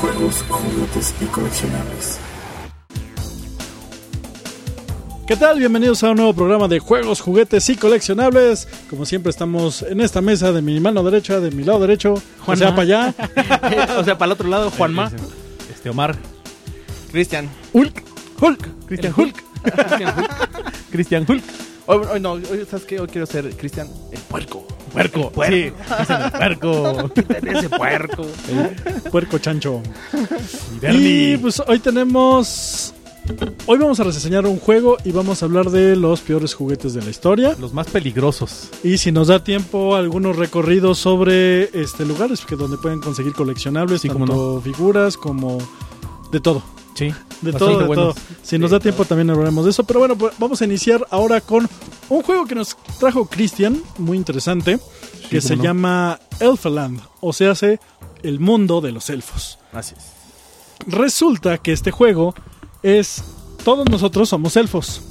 juegos, juguetes y coleccionables. ¿Qué tal? Bienvenidos a un nuevo programa de juegos, juguetes y coleccionables. Como siempre estamos en esta mesa de mi mano derecha, de mi lado derecho, o sea, para allá. o sea, para el otro lado, Juanma. Este Omar. Cristian. Hulk. Hulk. Cristian Hulk. Cristian Hulk. Cristian Hulk. Hoy, hoy no, hoy, ¿sabes qué? Hoy quiero ser Cristian el puerco. Puerco. Sí, Cristian el puerco. Ese puerco. Puerco chancho. Y pues hoy tenemos... Hoy vamos a reseñar un juego y vamos a hablar de los peores juguetes de la historia. Los más peligrosos. Y si nos da tiempo, algunos recorridos sobre este lugares que donde pueden conseguir coleccionables, Sí, tanto figuras como de todo. Sí. De todo, de buenos. todo. Si nos da tiempo también hablaremos de eso. Pero bueno, pues vamos a iniciar ahora con un juego que nos trajo Christian, muy interesante, que se no. llama Elfaland, o sea, hace el mundo de los elfos. Así es. Resulta que este juego es... Todos nosotros somos elfos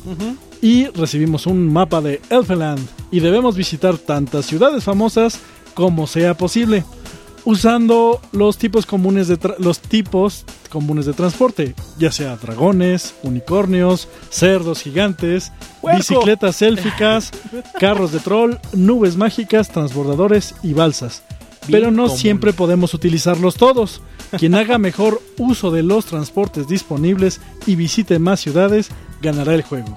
y recibimos un mapa de Elfland y debemos visitar tantas ciudades famosas como sea posible usando los tipos comunes de los tipos comunes de transporte, ya sea dragones, unicornios, cerdos gigantes, bicicletas élficas, carros de troll, nubes mágicas, transbordadores y balsas. Bien Pero no común. siempre podemos utilizarlos todos. Quien haga mejor uso de los transportes disponibles y visite más ciudades ganará el juego.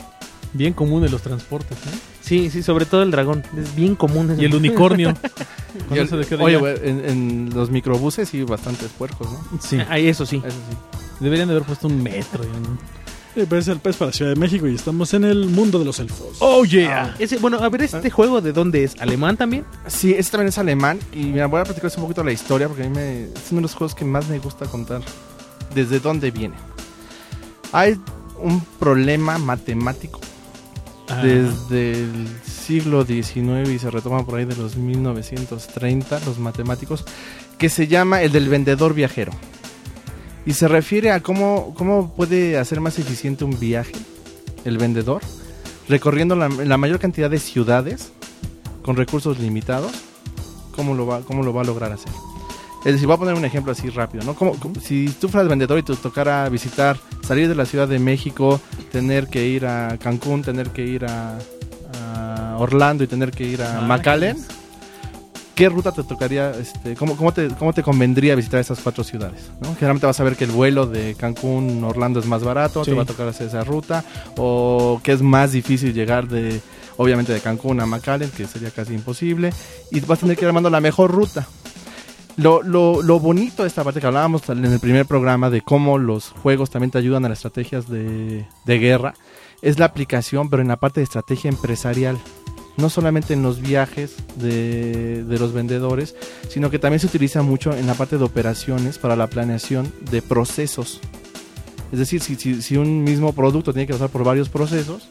Bien común de los transportes, ¿eh? Sí, sí, sobre todo el dragón. Es bien común. Y el unicornio. Y el- Oye, güey, en, en los microbuses sí bastantes puercos, ¿no? Sí. Ay, eso sí. Eso sí. Deberían de haber puesto un metro. y un- pero es el pez para la Ciudad de México y estamos en el mundo de los elfos. Oh, yeah. Ese, bueno, a ver, ¿este juego de dónde es? ¿Alemán también? Sí, este también es alemán. Y mira, voy a platicarles un poquito la historia porque a mí me, es uno de los juegos que más me gusta contar. Desde dónde viene. Hay un problema matemático Ah, desde el siglo XIX y se retoma por ahí de los 1930, los matemáticos, que se llama el del vendedor viajero. Y se refiere a cómo, cómo puede hacer más eficiente un viaje el vendedor, recorriendo la, la mayor cantidad de ciudades con recursos limitados, cómo lo va, cómo lo va a lograr hacer. Es decir, voy a poner un ejemplo así rápido, ¿no? Como, como si tú fueras vendedor y te tocara visitar, salir de la Ciudad de México, tener que ir a Cancún, tener que ir a, a Orlando y tener que ir a Ah, McAllen, ¿qué ruta te tocaría, este, cómo, cómo, te, cómo te convendría visitar esas cuatro ciudades? ¿no? Generalmente vas a ver que el vuelo de Cancún, Orlando es más barato, Sí. te va a tocar hacer esa ruta, o que es más difícil llegar de, obviamente, de Cancún a McAllen, que sería casi imposible, y vas a tener que ir armando la mejor ruta. Lo, lo, lo bonito de esta parte que hablábamos en el primer programa de cómo los juegos también te ayudan a las estrategias de, de guerra es la aplicación, pero en la parte de estrategia empresarial. No solamente en los viajes de, de los vendedores, sino que también se utiliza mucho en la parte de operaciones para la planeación de procesos. Es decir, si, si, si un mismo producto tiene que pasar por varios procesos,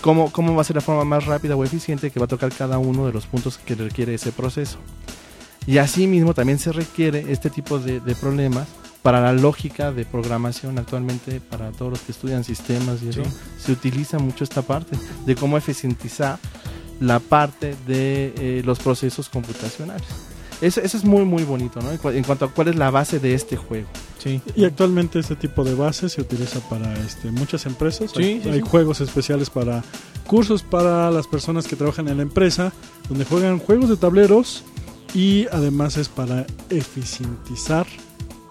¿cómo, ¿cómo va a ser la forma más rápida o eficiente que va a tocar cada uno de los puntos que requiere ese proceso? Y asimismo también se requiere este tipo de, de problemas para la lógica de programación actualmente para todos los que estudian sistemas y eso. Se utiliza mucho esta parte de cómo eficientizar la parte de eh, los procesos computacionales. Eso, eso es muy muy bonito, ¿no? En, cua- en cuanto a cuál es la base de este juego. Sí. Y actualmente este tipo de base se utiliza para este, muchas empresas. Sí, hay sí, hay sí. juegos especiales para cursos para las personas que trabajan en la empresa, donde juegan juegos de tableros y además es para eficientizar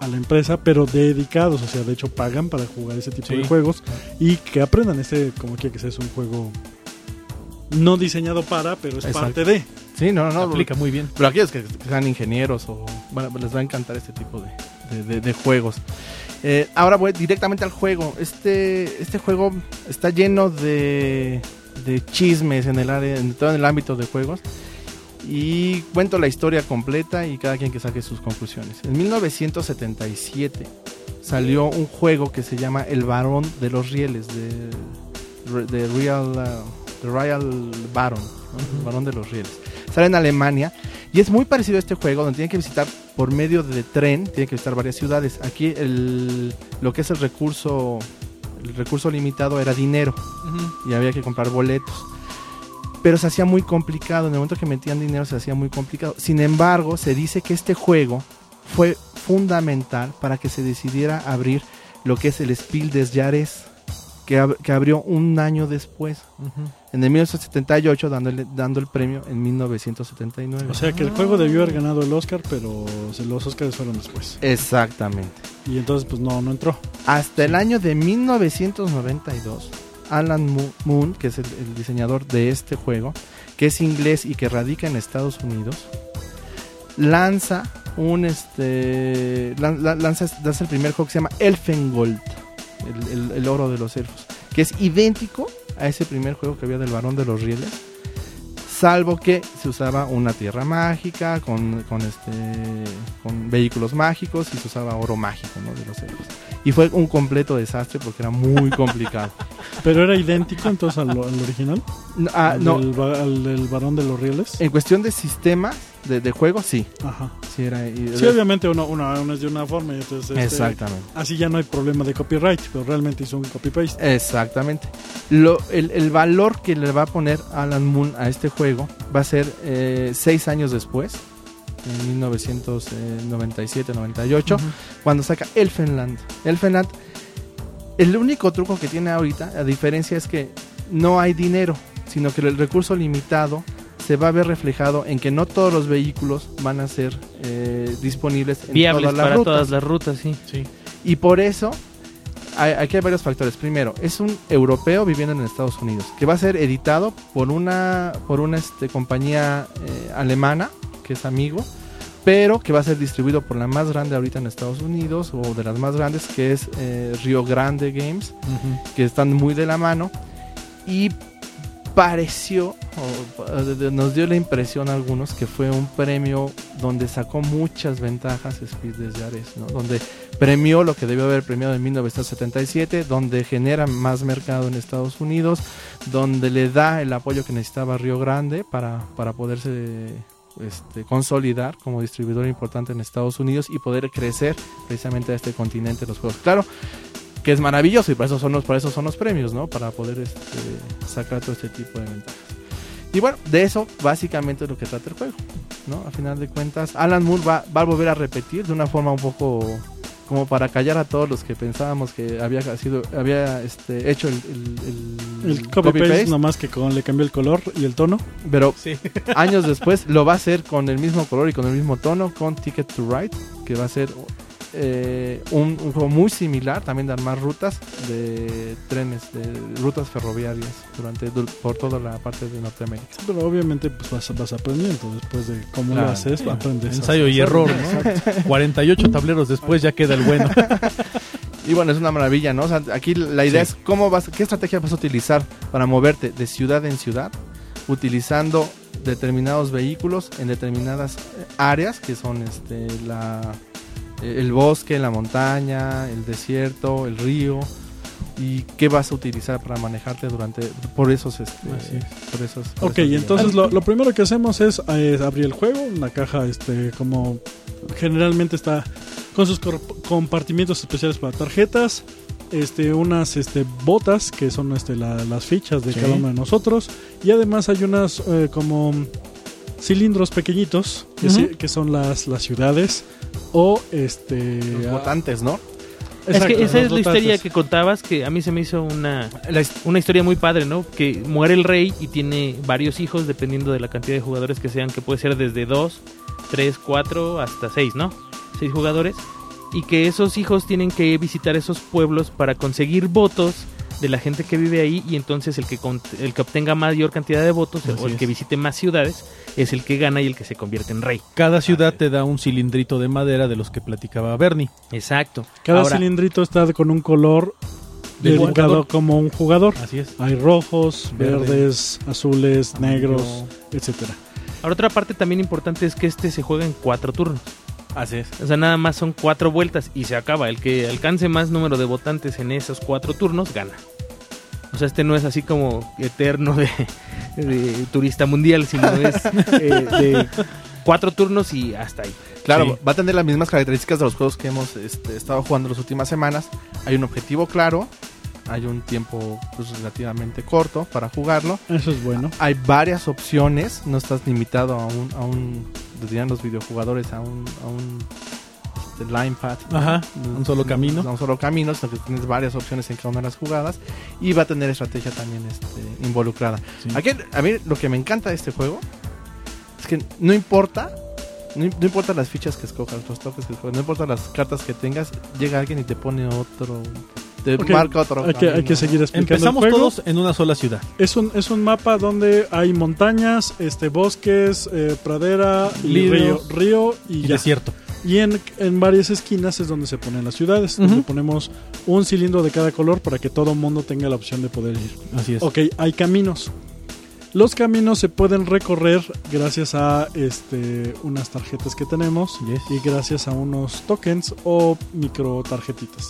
a la empresa, pero dedicados, o sea, de hecho pagan para jugar ese tipo Sí. de juegos y que aprendan este, como quiera que sea, es un juego no diseñado para, pero es Exacto. parte de. Sí, no, no, aplica muy bien. Pero aquellos que sean ingenieros o bueno, les va a encantar este tipo de, de- de- de juegos. Eh, ahora voy directamente al juego. Este, este juego está lleno de, de chismes en el área, en todo el ámbito de juegos. Y cuento la historia completa y cada quien que saque sus conclusiones. En 1977 salió un juego que se llama El Barón de los Rieles, de, de Real, uh, The Royal Baron, ¿no? El Barón de los Rieles. Sale en Alemania y es muy parecido a este juego donde tiene que visitar por medio de tren, tiene que visitar varias ciudades. Aquí el, lo que es el recurso, el recurso limitado era dinero y había que comprar boletos. Pero se hacía muy complicado, en el momento que metían dinero se hacía muy complicado. Sin embargo, se dice que este juego fue fundamental para que se decidiera abrir lo que es el Spiel des Jahres, que, ab- que abrió un año después, en el 1978, dándole, dando el premio en 1979. O sea que el juego debió haber ganado el Oscar, pero los Oscars fueron después. Exactamente. Y entonces, pues no, no entró. Hasta el año de 1992, Alan Mo- Moon, que es el, diseñador de este juego, que es inglés y que radica en Estados Unidos, lanza un este lan- lan- lanza, lanza el primer juego que se llama Elfengold, el, el- el oro de los elfos, que es idéntico a ese primer juego que había del varón de los rieles, salvo que se usaba una tierra mágica con, con este con vehículos mágicos y se usaba oro mágico ¿no? de los elfos. Y fue un completo desastre porque era muy complicado. Pero era idéntico entonces al, al original. No, ah, al, no, del, al del varón de los rieles. en cuestión de sistema de, de juego, sí. Ajá. Sí, era, y- Sí, obviamente uno, uno, uno es de una forma y entonces este, Exactamente. así ya no hay problema de copyright, pero realmente hizo un copy-paste. Exactamente. Lo, el, el valor que le va a poner Alan Moon a este juego va a ser eh, seis años después, en 1997-98, cuando saca Elfenland. Elfenland, el único truco que tiene ahorita, a diferencia es que no hay dinero, sino que el recurso limitado se va a ver reflejado en que no todos los vehículos van a ser eh, disponibles en Viables todas las para rutas. todas las rutas, sí. Y por eso, hay- aquí hay varios factores. Primero, es un europeo viviendo en Estados Unidos, que va a ser editado por una, por una este, compañía eh, alemana, que es amigo, pero que va a ser distribuido por la más grande ahorita en Estados Unidos, o de las más grandes, que es eh, Rio Grande Games, que están muy de la mano. Y pareció, o, nos dio la impresión a algunos que fue un premio donde sacó muchas ventajas Speed desde Ares, ¿no? donde premió lo que debió haber premiado en 1977, donde genera más mercado en Estados Unidos, donde le da el apoyo que necesitaba Río Grande para, para poderse este, consolidar como distribuidor importante en Estados Unidos y poder crecer precisamente a este continente los juegos. Claro, que es maravilloso y por eso son los, por eso son los premios, ¿no? Para poder este, sacar todo este tipo de ventajas. Y bueno, de eso básicamente es lo que trata el juego, ¿no? A final de cuentas, Alan Moore va, va a volver a repetir de una forma un poco como para callar a todos los que pensábamos que había sido había este, hecho el, el, el El copy-paste, nomás que con, le cambió el color y el tono. pero años después lo va a hacer con el mismo color y con el mismo tono con Ticket to Ride, que va a ser eh, un, un juego muy similar, también de armar rutas de trenes, de rutas ferroviarias durante du- por toda la parte de Norteamérica. Pero obviamente pues vas, vas aprendiendo después de cómo Claro. lo haces, aprendes. Ensayo y error, ¿no? 48 tableros después ya queda el bueno. Y bueno, es una maravilla, ¿no? O sea, aquí la idea Sí. es cómo vas, qué estrategia vas a utilizar para moverte de ciudad en ciudad, utilizando determinados vehículos en determinadas eh, áreas que son este la el bosque, la montaña, el desierto, el río y qué vas a utilizar para manejarte durante por esos este, Así es. por esos por Ok, esos entonces lo, lo primero que hacemos es eh, abrir el juego, una caja este como generalmente está con sus compartimientos especiales para tarjetas, este unas este botas que son este la- las fichas de Sí. cada uno de nosotros y además hay unas eh, como cilindros pequeñitos que, son las las ciudades o este los ah, votantes, ¿no? exacto, es que esa es la historia que contabas que a mí se me hizo una, una historia muy padre, ¿no? Que muere el rey y tiene varios hijos dependiendo de la cantidad de jugadores que sean, que puede ser desde 2, 3, 4 hasta 6, ¿no? 6 jugadores. Y que esos hijos tienen que visitar esos pueblos para conseguir votos de la gente que vive ahí y entonces el que, con- el que obtenga mayor cantidad de votos Así o el es. que visite más ciudades es el que gana y el que se convierte en rey. Cada ciudad te da un cilindrito de madera de los que platicaba Bernie. Exacto. cada Ahora, cilindrito está con un color Del dedicado jugador. como un jugador. Así es. Hay rojos, Verde, verdes, azules, amarillo. negros, etcétera. ahora otra parte también importante es que este se juega en cuatro turnos. Así es. O sea, nada más son cuatro vueltas y se acaba. El que alcance más número de votantes en esos cuatro turnos gana. O sea, este no es así como eterno de, de turista mundial, sino es eh, de cuatro turnos y hasta ahí. Claro, Sí. va a tener las mismas características de los juegos que hemos este, estado jugando las últimas semanas. Hay un objetivo claro, hay un tiempo pues, relativamente corto para jugarlo. Eso es bueno. Hay varias opciones, no estás limitado a un, a un dirían los videojugadores, a un, a un este, line path. ¿no? Ajá, un solo camino. No un solo camino, sino que tienes varias opciones en cada una de las jugadas. Y va a tener estrategia también este, involucrada. Sí. Aquí, a mí lo que me encanta de este juego es que no importa, no, im- no importa las fichas que escojas, los toques que escojas, no importa las cartas que tengas, llega alguien y te pone otro, te Ok, marca otro. Hay que, hay que seguir explicando Empezamos el juego. todos en una sola ciudad. Es un, es un mapa donde hay montañas, este bosques, eh, pradera, y río, y, Y ya. desierto. Y en, en varias esquinas es donde se ponen las ciudades, donde ponemos un cilindro de cada color para que todo mundo tenga la opción de poder ir. Así es. Ok, hay caminos. Los caminos se pueden recorrer gracias a este, unas tarjetas que tenemos Yes. y gracias a unos tokens o micro tarjetitas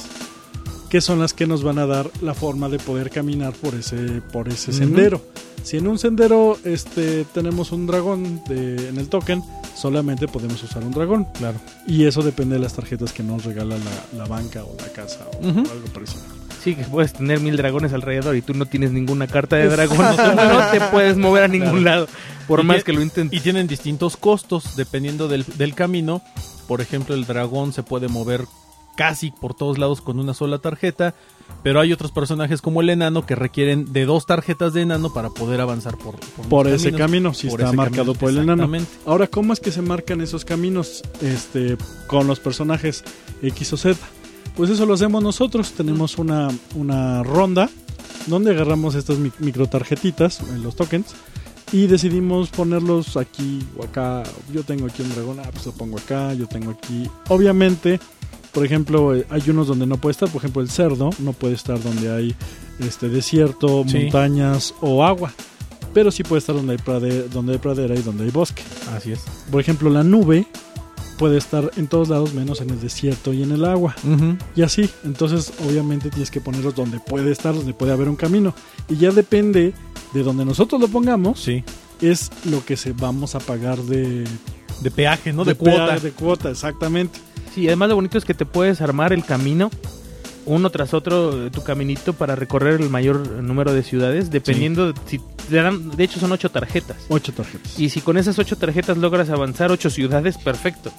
que son las que nos van a dar la forma de poder caminar por ese por ese sendero. Si en un sendero este tenemos un dragón de- en el token, solamente podemos usar un dragón Claro. y eso depende de las tarjetas que nos regala la, la banca o la casa o algo parecido. Sí, que puedes tener mil dragones alrededor y tú no tienes ninguna carta de dragón. no te puedes mover a ningún lado, por Y más que- que lo intentes. Y tienen distintos costos dependiendo del, del camino. Por ejemplo, el dragón se puede mover casi por todos lados con una sola tarjeta. Pero hay otros personajes como el enano que requieren de dos tarjetas de enano para poder avanzar por, por, ese caminos. camino, si Por está marcado camino, por el enano. Ahora, ¿cómo es que se marcan esos caminos este, con los personajes X o Z? Pues eso lo hacemos nosotros. Tenemos una, una ronda donde agarramos estas mi- micro tarjetitas, eh, los tokens, y decidimos ponerlos aquí o acá. Yo tengo aquí un dragón, ah, pues lo pongo acá. Yo tengo aquí. Obviamente, por ejemplo, eh, hay unos donde no puede estar. Por ejemplo, el cerdo no puede estar donde hay este desierto, Sí. montañas o agua. Pero sí puede estar donde hay, prade- donde hay pradera y donde hay bosque. Así es. Por ejemplo, la nube puede estar en todos lados menos en el desierto y en el agua. Y así, entonces obviamente tienes que ponerlos donde puede estar, donde puede haber un camino. Y ya depende de donde nosotros lo pongamos, Sí. es lo que se vamos a pagar de, De peaje, ¿no? De, pea- cuota. De cuota, exactamente. Sí, además lo bonito es que te puedes armar el camino uno tras otro, eh, tu caminito para recorrer el mayor número de ciudades, dependiendo si te dan, de hecho son ocho tarjetas. Ocho tarjetas. Y si con esas ocho tarjetas logras avanzar ocho ciudades, perfecto.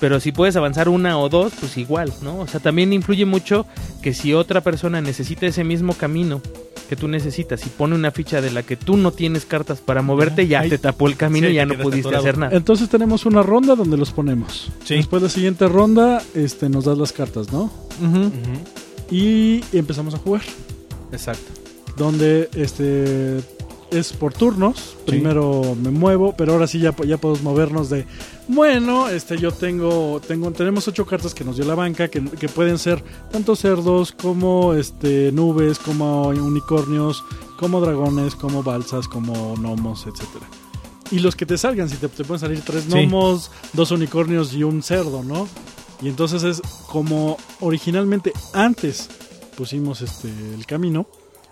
Pero si puedes avanzar una o dos, pues igual, ¿no? O sea, también influye mucho que si otra persona necesita ese mismo camino que tú necesitas y pone una ficha de la que tú no tienes cartas para moverte, ya te tapó el camino sí, y ya no pudiste atorado. hacer nada. Entonces tenemos una ronda donde los ponemos. Sí. Después de la siguiente ronda, este, nos das las cartas, ¿no? Y empezamos a jugar. Exacto. donde este es por turnos. Primero me muevo, pero ahora sí ya, ya podemos movernos de bueno, este yo tengo tengo tenemos ocho cartas que nos dio la banca que, que pueden ser tanto cerdos como este nubes, como unicornios, como dragones, como balsas, como gnomos, etcétera. Y los que te salgan, si te, te pueden salir tres Sí. gnomos, dos unicornios y un cerdo, ¿no? Y entonces es como originalmente antes pusimos este el camino,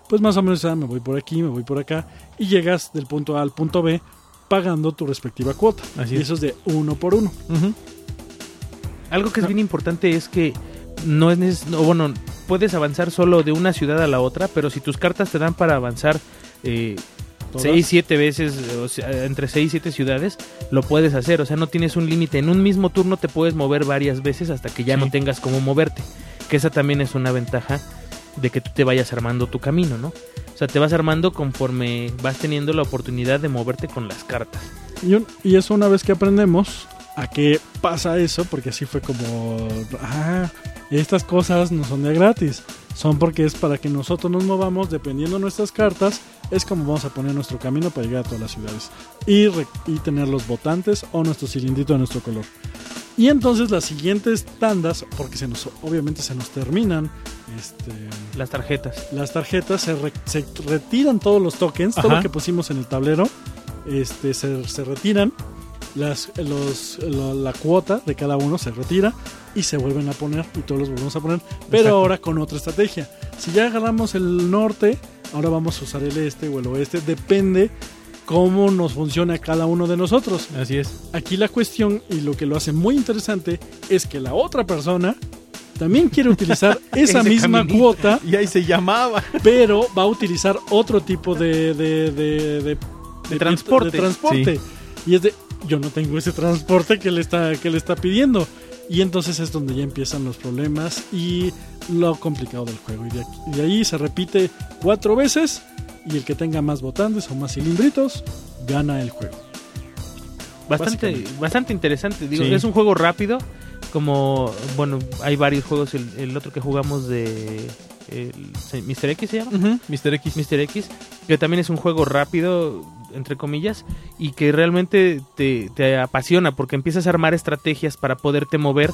pues más o menos ah, me voy por aquí, me voy por acá y llegas del punto A al punto B pagando tu respectiva cuota. Así y es. eso es de uno por uno. Algo que es bien importante es que no es no, bueno, puedes avanzar solo de una ciudad a la otra, pero si tus cartas te dan para avanzar eh, Todas. seis, siete veces, o sea, entre seis y siete ciudades, lo puedes hacer. O sea, no tienes un límite. En un mismo turno te puedes mover varias veces hasta que ya Sí. no tengas cómo moverte. Que esa también es una ventaja de que tú te vayas armando tu camino, ¿no? O sea, te vas armando conforme vas teniendo la oportunidad de moverte con las cartas. Y, un- eso una vez que aprendemos a qué pasa eso, porque así fue como, ah, estas cosas no son de gratis, son porque es para que nosotros nos movamos dependiendo de nuestras cartas, es como vamos a poner nuestro camino para llegar a todas las ciudades y, y tener los votantes o nuestro cilindrito de nuestro color. Y entonces las siguientes tandas, porque se nos, obviamente se nos terminan este, Las tarjetas. las tarjetas, se, re- se retiran todos los tokens, todo lo que pusimos en el tablero, este, se, se retiran, las, los, lo- la cuota de cada uno se retira y se vuelven a poner y todos los volvemos a poner, pero Exacto. ahora con otra estrategia. Si ya agarramos el norte, ahora vamos a usar el este o el oeste, depende cómo nos funciona cada uno de nosotros. Así es. Aquí la cuestión y lo que lo hace muy interesante es que la otra persona también quiere utilizar esa misma caminito. cuota Y ahí se llamaba. pero va a utilizar otro tipo de, de, de, de- de- transporte. transporte. Y es de, yo no tengo ese transporte que le está, que le está pidiendo. Y entonces es donde ya empiezan los problemas y lo complicado del juego. Y de, aquí- de ahí se repite cuatro veces y el que tenga más votantes o más cilindritos gana el juego. Bastante, bastante interesante. Digo, Sí. es un juego rápido. Como, bueno, hay varios juegos. El, el otro que jugamos de. El, Mr. X se llama. Mr. X. Mr. X, que también es un juego rápido, entre comillas, y que realmente te, te apasiona porque empiezas a armar estrategias para poderte mover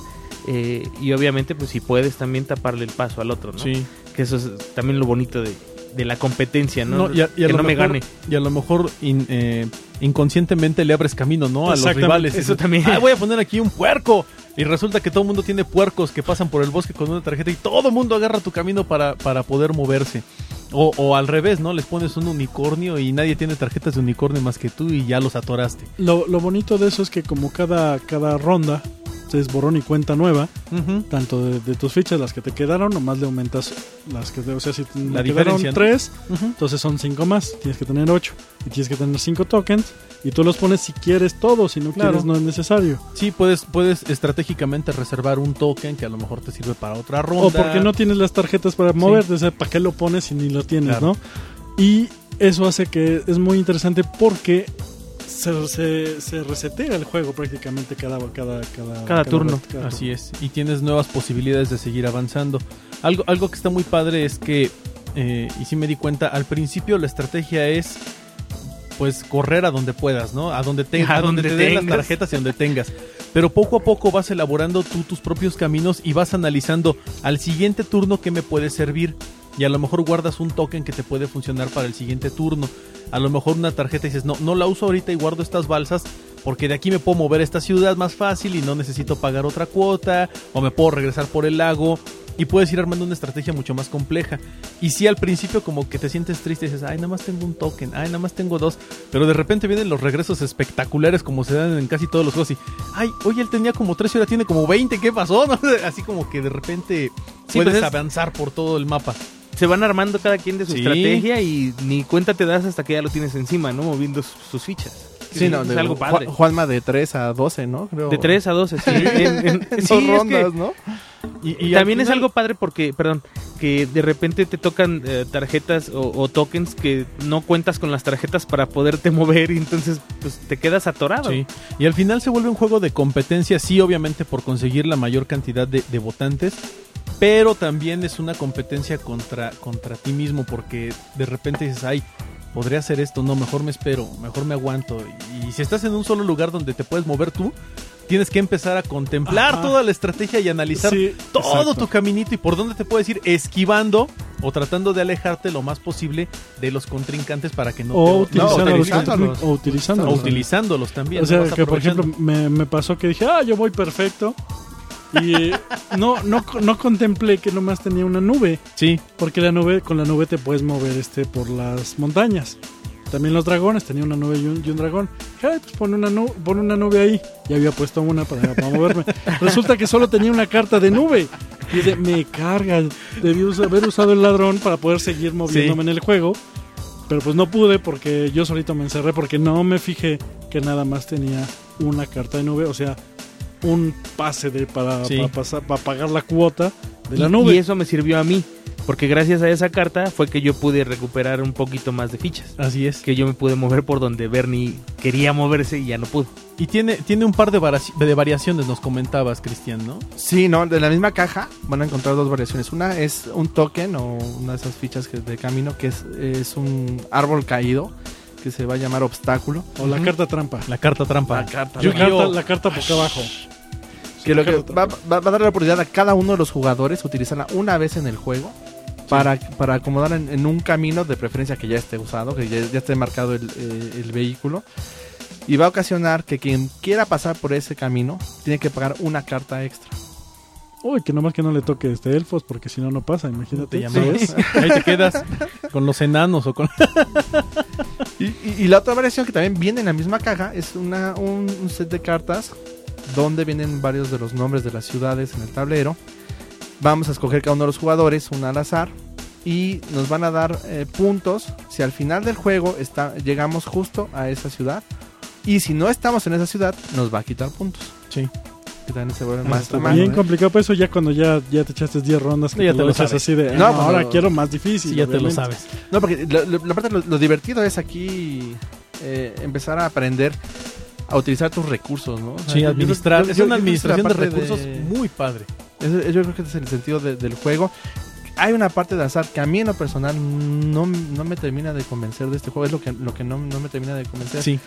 eh, y obviamente pues si puedes también taparle el paso al otro, ¿no? Sí. Que eso es también lo bonito de, de la competencia, ¿no? No, y a, y a que lo no me mejor- gane. Y a lo mejor in- eh, inconscientemente le abres camino, ¿no? A los rivales. eso también. "Ah, voy a poner aquí un puerco. Y resulta que todo el mundo tiene puercos que pasan por el bosque con una tarjeta y todo el mundo agarra tu camino para, para poder moverse. O, o al revés, ¿no? Les pones un unicornio y nadie tiene tarjetas de unicornio más que tú y ya los atoraste. Lo, lo bonito de eso es que como cada, cada ronda es borrón y cuenta nueva, tanto de, de tus fichas, las que te quedaron, nomás le aumentas las que, o sea, si te La quedaron tres, entonces son cinco más, tienes que tener ocho, y tienes que tener cinco tokens, y tú los pones si quieres todos, si no Claro. quieres no es necesario. Sí, puedes, puedes estratégicamente reservar un token que a lo mejor te sirve para otra ronda. O porque no tienes las tarjetas para moverte, o sea, ¿para qué lo pones si ni lo tienes, Claro. no? Y eso hace que es muy interesante porque se, se, se resetea el juego prácticamente cada, cada, cada, Cada turno. cada Así es, y tienes nuevas posibilidades de seguir avanzando. Algo, algo que está muy padre es que, eh, y sí me di cuenta, al principio la estrategia es pues correr a donde puedas, ¿no? A donde, te, A a donde, donde te den las tengas. tarjetas y donde tengas. Pero poco a poco vas elaborando tú tus propios caminos y vas analizando al siguiente turno qué me puede servir. Y a lo mejor guardas un token que te puede funcionar para el siguiente turno. A lo mejor una tarjeta y dices, no, no la uso ahorita y guardo estas balsas porque de aquí me puedo mover a esta ciudad más fácil y no necesito pagar otra cuota o me puedo regresar por el lago y puedes ir armando una estrategia mucho más compleja. Y si al principio como que te sientes triste y dices, ay, nada más tengo un token, ay, nada más tengo dos, pero de repente vienen los regresos espectaculares como se dan en casi todos los juegos y, ay, oye, él tenía como tres y ahora tiene como 20, ¿qué pasó? ¿No? Así como que de repente Sí, puedes pues es- avanzar por todo el mapa. Se van armando cada quien de su Sí. estrategia y ni cuenta te das hasta que ya lo tienes encima, ¿no? Moviendo su- sus fichas. Sí, no, es de- algo padre. Ju- Juanma de 3 a 12, ¿no? Creo. De 3 a 12, sí. En- en- en- Dos sí, es que- rondas, ¿no? Y, también es algo padre porque, perdón, que de repente te tocan eh, tarjetas o, o tokens que no cuentas con las tarjetas para poderte mover y entonces pues te quedas atorado. Sí, y al final se vuelve un juego de competencia, sí, obviamente por conseguir la mayor cantidad de, de votantes, pero también es una competencia contra, contra ti mismo, porque de repente dices, ay, podría hacer esto, no, mejor me espero, mejor me aguanto. Y si estás en un solo lugar donde te puedes mover tú, tienes que empezar a contemplar Ajá. toda la estrategia y analizar Sí, todo exacto. tu caminito y por dónde te puedes ir esquivando o tratando de alejarte lo más posible de los contrincantes para que no O te no, utilizándolos. o utilizándolos. o utilizándolos también. O sea, ¿no? Que por ejemplo me, me pasó que dije, ah, yo voy perfecto. Y eh, no, no, no contemplé que nomás tenía una nube. Sí, Porque la nube, con la nube te puedes mover este por las montañas. También los dragones, tenía una nube y un, y un dragón. Dije, "Ay, pues pon una, nu- pon una nube ahí. Y había puesto una para, para moverme. Resulta que solo tenía una carta de nube. Y de, me carga. Debí us- haber usado el ladrón para poder seguir moviéndome en el juego. Pero pues no pude porque yo solito me encerré porque no me fijé que nada más tenía una carta de nube. O sea, un pase de para, Sí. para pasar, para pagar la cuota de la Y- nube. Y eso me sirvió a mí, porque gracias a esa carta fue que yo pude recuperar un poquito más de fichas. así es. Que yo me pude mover por donde Bernie quería moverse y ya no pudo. Y tiene, tiene un par de, variaciones, nos comentabas, Cristian, ¿no? Sí, no, de la misma caja van a encontrar dos variaciones. Una es un token o una de esas fichas que de camino que es, es un árbol caído que se va a llamar obstáculo. O la carta trampa. La carta trampa. La carta La Yu-Gi-Oh! carta, la carta boca abajo. Que lo que va, va- va a dar la oportunidad a cada uno de los jugadores utilizarla una vez en el juego para, para acomodar en, en un camino de preferencia que ya esté usado, que ya, ya esté marcado el, eh, el vehículo. Y va a ocasionar que quien quiera pasar por ese camino tiene que pagar una carta extra. Uy, que nomás que no le toque este elfos, porque si no, no pasa, imagínate. Te llamas. ¿sabes? Ahí te quedas con los enanos o con... Y, y- y la otra variación que también viene en la misma caja es una, un, un set de cartas donde vienen varios de los nombres de las ciudades en el tablero. Vamos a escoger cada uno de los jugadores, una al azar, y nos van a dar eh, puntos si al final del juego está, llegamos justo a esa ciudad. Y si no estamos en esa ciudad, nos va a quitar puntos. Sí. que también se vuelven Ah, más, más- bien complicado, por eso ya cuando ya, ya te echaste 10 rondas, que Ya te lo lo sabes. así de, No, no, pues, ahora no. quiero más difícil. Sí, ya te lo obviamente. sabes. No, porque lo, lo- la parte- lo- lo divertido es aquí eh, empezar a aprender a utilizar tus recursos, ¿no? O sea, Sí, administrar. yo- es una administración de recursos muy padre. Ese- yo creo que ese es el sentido de- del juego. Hay una parte de azar que a mí en lo personal no, no me termina de convencer de este juego. Es lo que, lo que no, no me termina de convencer. Sí.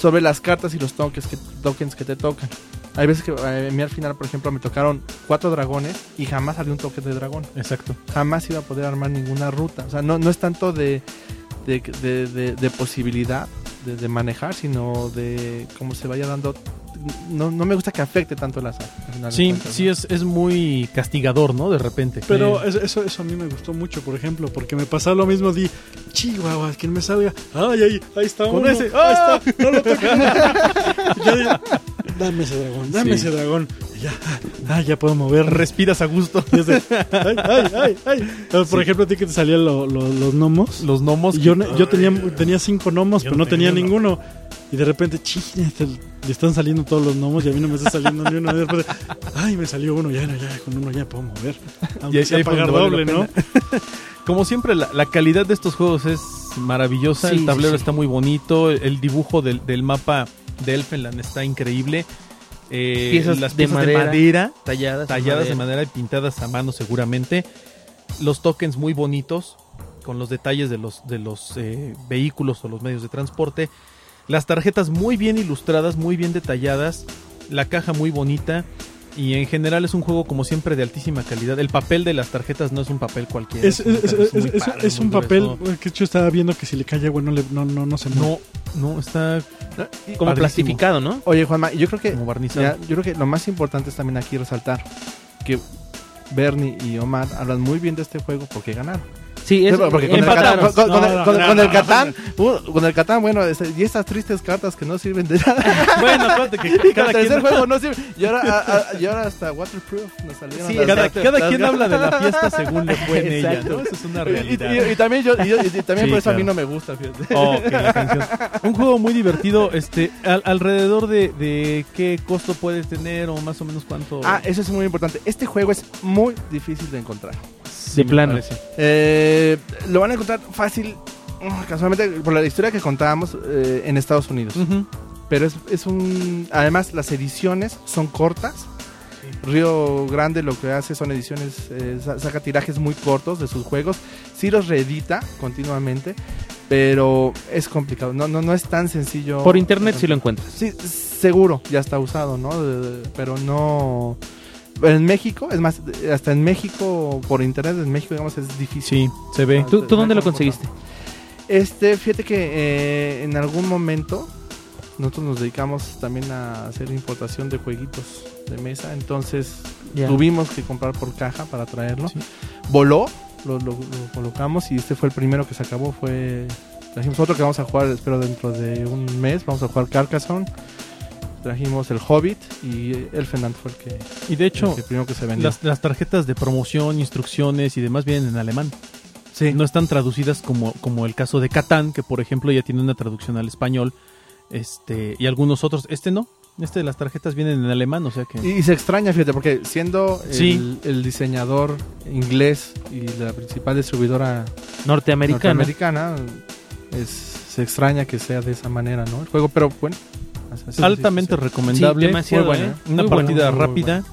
Sobre las cartas y los tokens que, tokens que te tocan. Hay veces que a mí al final, por ejemplo, me tocaron cuatro dragones y jamás salió un token de dragón. Exacto. Jamás iba a poder armar ninguna ruta. O sea, no, no es tanto de, de, de- de- de posibilidad de, de manejar, sino de cómo se vaya dando. No, no me gusta que afecte tanto el azar. Sí, cuentas, sí ¿no? es, es muy castigador, ¿no? De repente. Pero Eh, eso, eso, eso a mí me gustó mucho, por ejemplo, porque me pasaba lo mismo, di, chihuahua, que me salga, ay, ahí, ahí está Con uno, ese, ahí ¡ah! está, no lo toques. Dame ese dragón, dame Sí. ese dragón, ya, ah, ya puedo mover. respiras a gusto. Y de, ay, ay, ay, ay. Por Sí. ejemplo, a ti que te salían lo- lo- los gnomos. Los gnomos. Y yo, que- yo tenía, tenía cinco gnomos, Yo pero no tenía tenía ninguno. Y de repente, ching, te- le están saliendo todos los gnomos y a mí no me está saliendo ni uno. Y después, ay, me salió uno, ya, no, ya, con uno ya puedo mover. Aunque ahí sea pagar doble, ¿no? Como siempre, la, la calidad de estos juegos es maravillosa. Sí, el tablero sí, está muy bonito. El, el dibujo del, del mapa de Elfenland está increíble. Eh, Piezas las de piezas madera. de madera, Talladas. talladas de madera y pintadas a mano seguramente. Los tokens muy bonitos, con los detalles de los, de los eh, vehículos o los medios de transporte. Las tarjetas muy bien ilustradas, muy bien detalladas. La caja muy bonita. Y en general es un juego como siempre de altísima calidad. El papel de las tarjetas no es un papel cualquiera. Es, un es, papel es- muy es- padre, es muy un papel grueso. que yo estaba viendo que si le cae agua no, le, no, no, no se mueve. No, no, está Como padrísimo. plastificado, ¿no? Oye, Juanma, yo creo que como barnizado. Mira, yo creo que lo más importante es también aquí resaltar que Bernie y Omar hablan muy bien de este juego porque ganaron. Sí, es, porque con el. Catán, con, con No, el- no, con- no, con no, el no. Catán, uh, con el Catán, bueno, este, y estas tristes cartas que no sirven de nada. Bueno, acuérdate que Y que el cada tercer quien, juego no sirve. Y ahora, a- a- y ahora hasta Waterproof nos salieron. Sí, las- cada, Exacto. cada las- quien habla de la fiesta según le fue en ella. ¿no? Eso es una Y, y- realidad. y- y también yo, yo- también Sí, por eso a mí claro. no me gusta, fíjate. Oh, ok, la canción. Un juego muy divertido, este, al- alrededor de, de qué costo puede tener o más o menos cuánto. Ah, eso es muy importante. Este juego es muy difícil de encontrar. Sí, de plano. Eh, lo van a encontrar fácil, mm, casualmente, por la historia que contábamos eh, en Estados Unidos. Pero es, es un. Además, las ediciones son cortas. Río Grande lo que hace son ediciones, eh, sa- saca tirajes muy cortos de sus juegos. Sí los reedita continuamente, pero es complicado. No, no, no es tan sencillo. Por internet sí lo encuentras. Sí, seguro, ya está usado, ¿no? De- de- pero no. En México, es más, hasta en México, por internet, en México, digamos, es difícil. Sí, se ve. ¿Tú, tú dónde lo conseguiste? Este, fíjate que eh, en algún momento nosotros nos dedicamos también a hacer importación de jueguitos de mesa, entonces tuvimos que comprar por caja para traerlo. Sí. Voló, lo, lo- lo colocamos y este fue el primero que se acabó, fue... Trajimos otro que vamos a jugar, espero dentro de un mes, vamos a jugar Carcassonne. Trajimos el Hobbit y Elfenland fue el que, Y de hecho, el que primero que se vendió. las, las tarjetas de promoción, instrucciones y demás vienen en alemán. Sí. No están traducidas como, como el caso de Catán, que por ejemplo ya tiene una traducción al español. Este, y algunos otros. Este no. Este de las tarjetas vienen en alemán, o sea que. Y, y se extraña, fíjate, porque siendo Sí. el, el diseñador inglés y la principal distribuidora Norteamericano. norteamericana, es, se extraña que sea de esa manera, ¿no? El juego, pero bueno. Altamente recomendable. Sí, demasiado, Muy buena, ¿eh? Una Muy bueno, partida muy, muy rápida.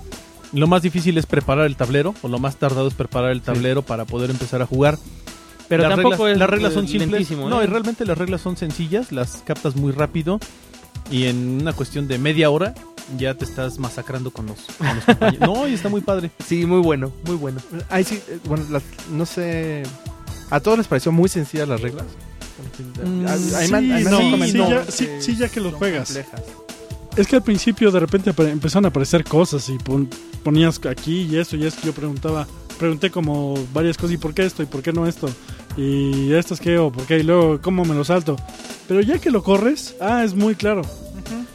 Lo más difícil es preparar el tablero, o lo más tardado es preparar el tablero para poder empezar a jugar. Pero las tampoco reglas, es las reglas eh, son simples. lentísimo, No, ¿eh? y realmente las reglas son sencillas, las captas muy rápido y en una cuestión de media hora ya te estás masacrando con los, con los compañeros. No, y está muy padre. Sí, muy bueno, muy bueno. Ahí sí, eh, bueno, las- no sé. ¿A todos les pareció muy sencillas las reglas? Sí, ya- que lo juegas. complejas. Es que al principio de repente empezaron a aparecer cosas y pon- ponías aquí y esto y esto. Yo preguntaba, pregunté como varias cosas y por qué esto y por qué no esto. Y esto es qué o por qué y luego cómo me lo salto. Pero ya que lo corres, ah, es muy claro.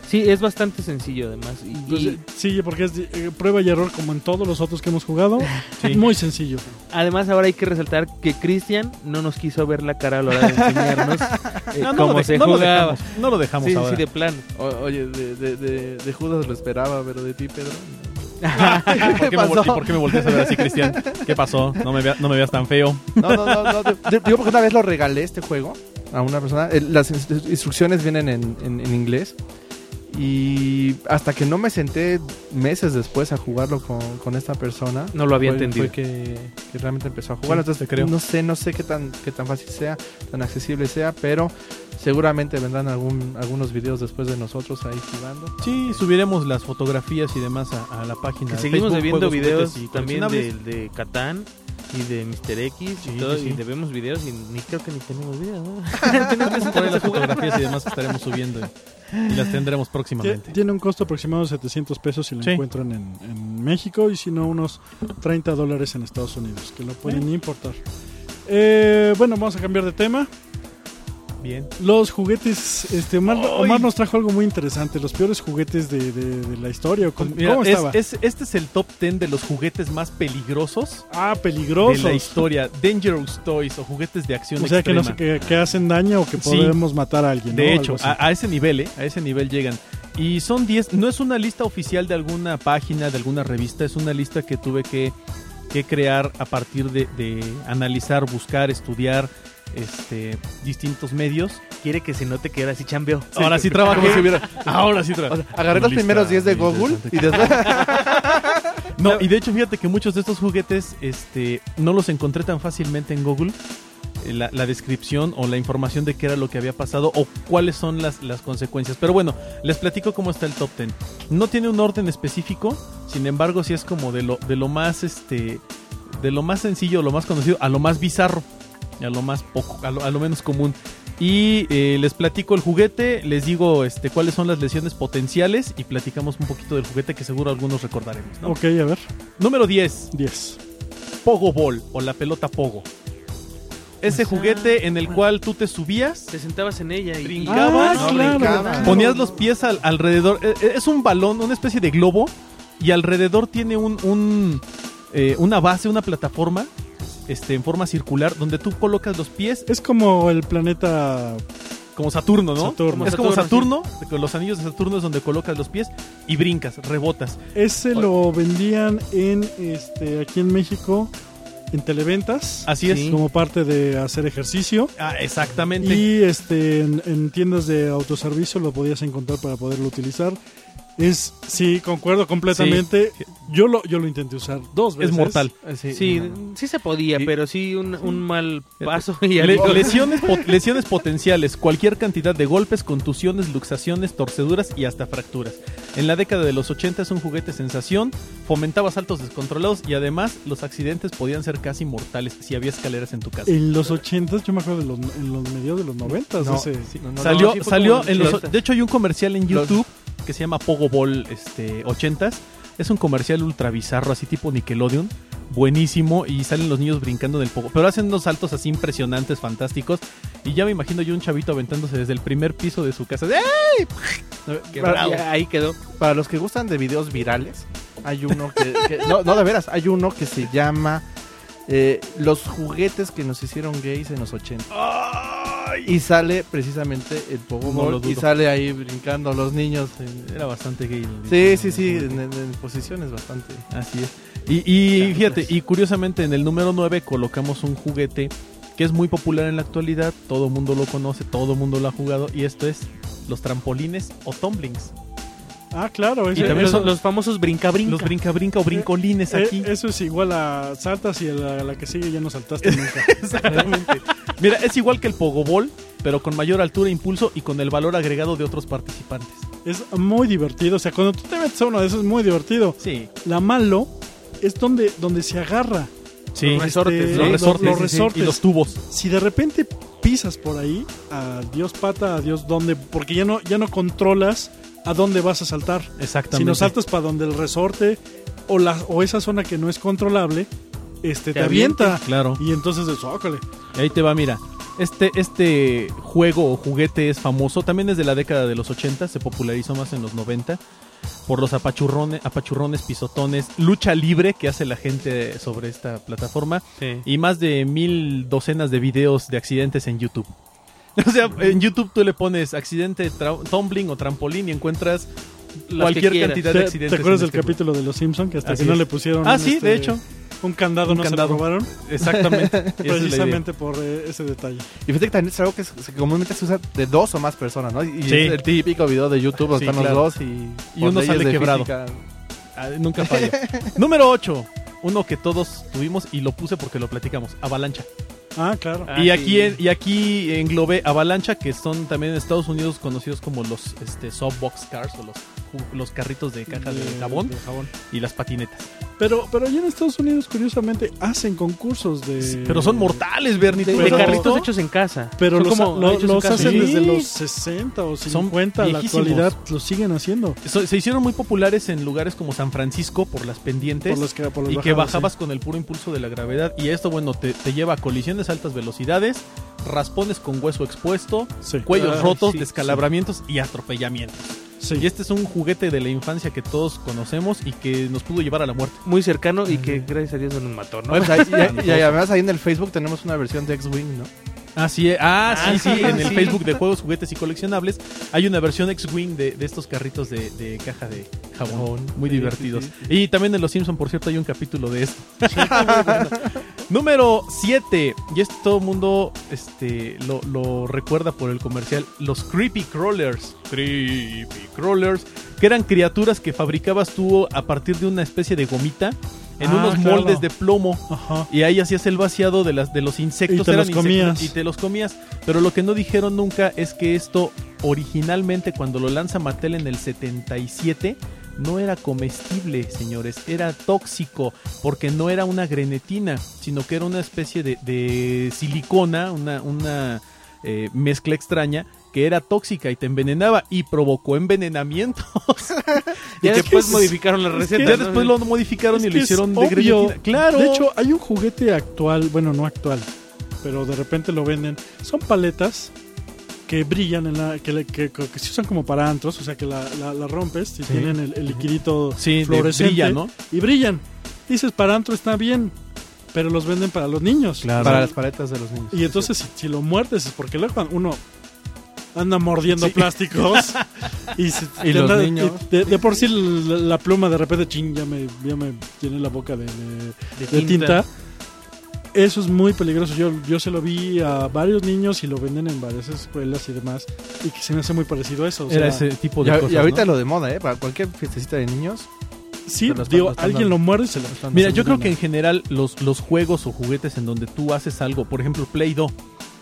Sí, es bastante sencillo además. Y, Pues, y eh, sí, porque es eh, prueba y error como en todos los otros que hemos jugado. Sí. Muy sencillo. además ahora hay que resaltar que Cristian no nos quiso ver la cara a la hora de enseñarnos eh, No, no cómo lo se no lo jugaba. dejamos, no lo dejamos Sí, sí, ahora. sí, de plano. O- oye, de, de, de, de Judas lo esperaba, pero de ti, Pedro. ¿Por qué, me, por qué me volteas a ver así, Cristian? ¿Qué pasó? No me, vea- no me veas tan feo. No, no, no, no. Digo porque una vez lo regalé este juego a una persona. El- las ins- instrucciones vienen en, en- en inglés. Y hasta que no me senté meses después a jugarlo con, con esta persona. No lo había fue, entendido. Fue que, que realmente empezó a jugar. Sí, Entonces, creo. no sé, no sé qué tan, qué tan fácil sea, tan accesible sea, pero seguramente vendrán algún, algunos videos después de nosotros ahí jugando. Sí, subiremos las fotografías y demás a, a la página. Que de seguimos Facebook, viendo videos y también de, de Catán y de Mr. X Sí, y todo, sí, sí. y debemos videos y ni creo que ni tenemos videos. ¿no? Tenemos que poner las fotografías y demás que estaremos subiendo y, y las tendremos próximamente. Tiene un costo aproximado de 700 pesos si lo Sí. encuentran en, en México y si no unos 30 dólares en Estados Unidos, que lo pueden importar. Eh, bueno, vamos a cambiar de tema. Bien. Los juguetes, este Omar, nos trajo algo muy interesante, los peores juguetes de, de- de la historia. ¿Cómo, Mira, cómo estaba? es- este es el top 10 de los juguetes más peligrosos ah, de peligrosos. la historia. Dangerous Toys o juguetes de acción O sea, que, no que, que hacen daño o que Sí. podemos matar a alguien. ¿no? De hecho, a, a ese nivel, ¿eh? A ese nivel llegan. Y son 10, no es una lista oficial de alguna página, de alguna revista, es una lista que tuve que, que crear a partir de, de analizar, buscar, estudiar este, distintos medios. Quiere que se note que ahora sí chambeó. Ahora sí hubiera- Ahora sí O trabajé. sea, agarré los primeros 10 de Google y después... No, y de hecho fíjate que muchos de estos juguetes este, no los encontré tan fácilmente en Google. eh, La, la descripción o la información de qué era lo que había pasado o cuáles son las, las consecuencias. Pero bueno, les platico cómo está el top 10. No tiene un orden específico, sin embargo, sí es como de lo, de lo más este. De lo más sencillo, lo más conocido, a lo más bizarro. A lo más poco, a lo, a lo menos común. Y eh, les platico el juguete, les digo este, cuáles son las lesiones potenciales y platicamos un poquito del juguete que seguro algunos recordaremos. ¿no? Ok, a ver, Número 10, 10. Pogo Ball o la pelota Pogo. Ese O sea, juguete en el cual tú te subías, Te sentabas en ella y... Brincabas, Ah, no, claro, ponías los pies al- alrededor. eh, eh, Es un balón, una especie de globo, y alrededor tiene un, un, eh, una base, una plataforma este, en forma circular, donde tú colocas los pies Es como el planeta como Saturno, ¿no? Saturno. Es como Saturno, los anillos de Saturno es donde colocas los pies y brincas, rebotas. Ese lo vendían en este aquí en México en televentas Así es. Como parte de hacer ejercicio Ah, exactamente. y este en, en tiendas de autoservicio lo podías encontrar para poderlo utilizar. Es sí, concuerdo completamente. Yo lo yo lo intenté usar dos veces. es mortal. Sí, Sí, no. sí se podía, Y- pero sí un, un mal paso y Le- lesiones, po- lesiones potenciales, cualquier cantidad de golpes, contusiones, luxaciones, torceduras y hasta fracturas. En la década de los 80 es un juguete sensación, fomentaba saltos descontrolados y además los accidentes podían ser casi mortales si había escaleras en tu casa. En los 80 yo me acuerdo de los, en los medios de los 90 No, ese. sí, no, no, salió, no, sí fue salió en los, de hecho hay un comercial en Los- YouTube que se llama Pogo Ball este 80s. Es un comercial ultra bizarro, así tipo Nickelodeon. Buenísimo. Y salen los niños brincando del pogo. Pero hacen unos saltos así impresionantes, fantásticos. Y ya me imagino yo un chavito aventándose desde el primer piso de su casa. ¡Ey! Para, ahí quedó. para los que gustan de videos virales, hay uno que... que- no, no, de veras, hay uno que se llama eh, Los juguetes que nos hicieron gays en los 80. Y sale precisamente el Pogo No y sale ahí brincando los niños. Era bastante gay. el- Sí, el sí, sí, en, en- en posiciones bastante. Así es. Y, y fíjate, y curiosamente en el número 9 colocamos un juguete que es muy popular en la actualidad, todo mundo lo conoce, todo mundo lo ha jugado, y esto es los trampolines o tumblings. Ah, claro, Y ese- también también los, son- los famosos brinca-brinca. Los brinca-brinca o brincolines eh, aquí. eso es igual a saltas y a la, a la que sigue ya no saltaste nunca. Exactamente. Mira, es igual que el Pogobol, pero con mayor altura e impulso y con el valor agregado de otros participantes. es muy divertido, o sea, cuando tú te metes a uno de esos es muy divertido. Sí. La malo es donde donde se agarra. Sí. Los resortes, Este, los ¿no? resortes, los sí, sí, resortes. y los tubos. Si de repente pisas por ahí, adiós pata, adiós dónde, porque ya no ya no controlas a dónde vas a saltar. Exactamente. Si no saltas para donde el resorte o la o esa zona que no es controlable, este te, Te avienta. avienta. Claro. Y entonces zócale. Ahí te va, mira. Este, este juego o juguete es famoso, también es de la década de los 80, se popularizó más en los 90 por los apachurrones, apachurrones, pisotones, lucha libre que hace la gente sobre esta plataforma Sí. y más de mil docenas de videos de accidentes en YouTube. O sea, en YouTube tú le pones accidente tumbling o trampolín y encuentras Las cualquier que cantidad ¿Te, de te accidentes. acuerdas en del este capítulo de Los Simpson que hasta Así que no es. le pusieron Ah, sí, este, de hecho. un candado Un no candado. se lo robaron Exactamente. es precisamente por eh, ese detalle. Y fíjate que también es algo que, es- que comúnmente se usa de dos o más personas, ¿no? Y Sí. es el típico video de YouTube donde Sí, están claro. los dos y... Uno sale de quebrado. física- Ah, nunca falla. Número 8. Uno que todos tuvimos y lo puse porque lo platicamos. Avalancha. Ah, claro. Ah, y, sí. aquí, en- y aquí englobé Avalancha, que son también en Estados Unidos conocidos como los este, softbox cars o los, los carritos de caja de jabón de jabón. y las patinetas. Pero, pero allá en Estados Unidos, curiosamente, hacen concursos de. Pero son mortales, Bernie. De, ¿tú de Pero- lo has carritos hechos en casa. Pero Son los, como lo- hechos en los casa. hacen Sí. desde los 60 o Son 50. a la actualidad los siguen haciendo. So- se hicieron muy populares en lugares como San Francisco por las pendientes. Por los que, por los y que bajabas sí. con el puro impulso de la gravedad. Y esto, bueno, te, te lleva a colisiones a altas velocidades, raspones con hueso expuesto, Sí. cuellos Ay, rotos, sí, descalabramientos y atropellamientos. Sí. Y este es un juguete de la infancia que todos conocemos y que nos pudo llevar a la muerte. Muy cercano y que gracias a Dios no nos mató, ¿no? Y además ahí en el Facebook tenemos una versión de X-Wing, ¿no? Así es. Ah, Ah, sí, sí, sí, en el sí. Facebook de juegos, juguetes y coleccionables hay una versión X-Wing de, de estos carritos de, de caja de jabón. Muy divertidos. Y también en Los Simpson, por cierto, hay un capítulo de esto. Número 7. Y esto todo el mundo este, lo, lo recuerda por el comercial. Los Creepy Crawlers. Creepy Crawlers. Que eran criaturas que fabricabas tú a partir de una especie de gomita en Ah, unos claro. moldes de plomo. Ajá. Y ahí hacías el vaciado de, las, de los insectos. Y te eran los insectos comías. Y te los comías. Pero lo que no dijeron nunca es que esto originalmente cuando lo lanza Mattel en el 77 no era comestible, señores. Era tóxico porque no era una grenetina, sino que era una especie de, de silicona, una, una eh, mezcla extraña que era tóxica y te envenenaba y provocó envenenamientos. que después es- modificaron la es receta. que- ya ¿no? después lo modificaron Es y lo hicieron de obvio. grenetina. Claro. De hecho, hay un juguete actual, bueno, no actual, pero de repente lo venden. Son paletas que brillan, en la, que, que, que- que se usan como para antros, o sea que la, la- la rompes y Sí. tienen el, el liquidito sí, fluorescente brilla, ¿no? y brillan. Dices, para antro está bien, pero los venden para los niños. Claro. Para las paletas de los niños. Y entonces, si, si lo muerdes, es porque luego uno anda mordiendo plásticos y, se- Y los anda- niños. y de, de por sí la, la pluma de repente, ching, ya me, ya me tiene la boca de, de- De de tinta. Eso es muy peligroso. Yo, yo se lo vi a varios niños y lo venden en varias escuelas y demás. Y que se me hace muy parecido a eso. o Era sea, ese tipo Y, de a- cosas. y ahorita ¿no? lo de moda, ¿eh? Para cualquier fiestecita de niños. sí, están- digo, lo están alguien dando. lo muerde y se lo Mira, se yo creo que en general los, los juegos o juguetes en donde tú haces algo, por ejemplo Play-Doh,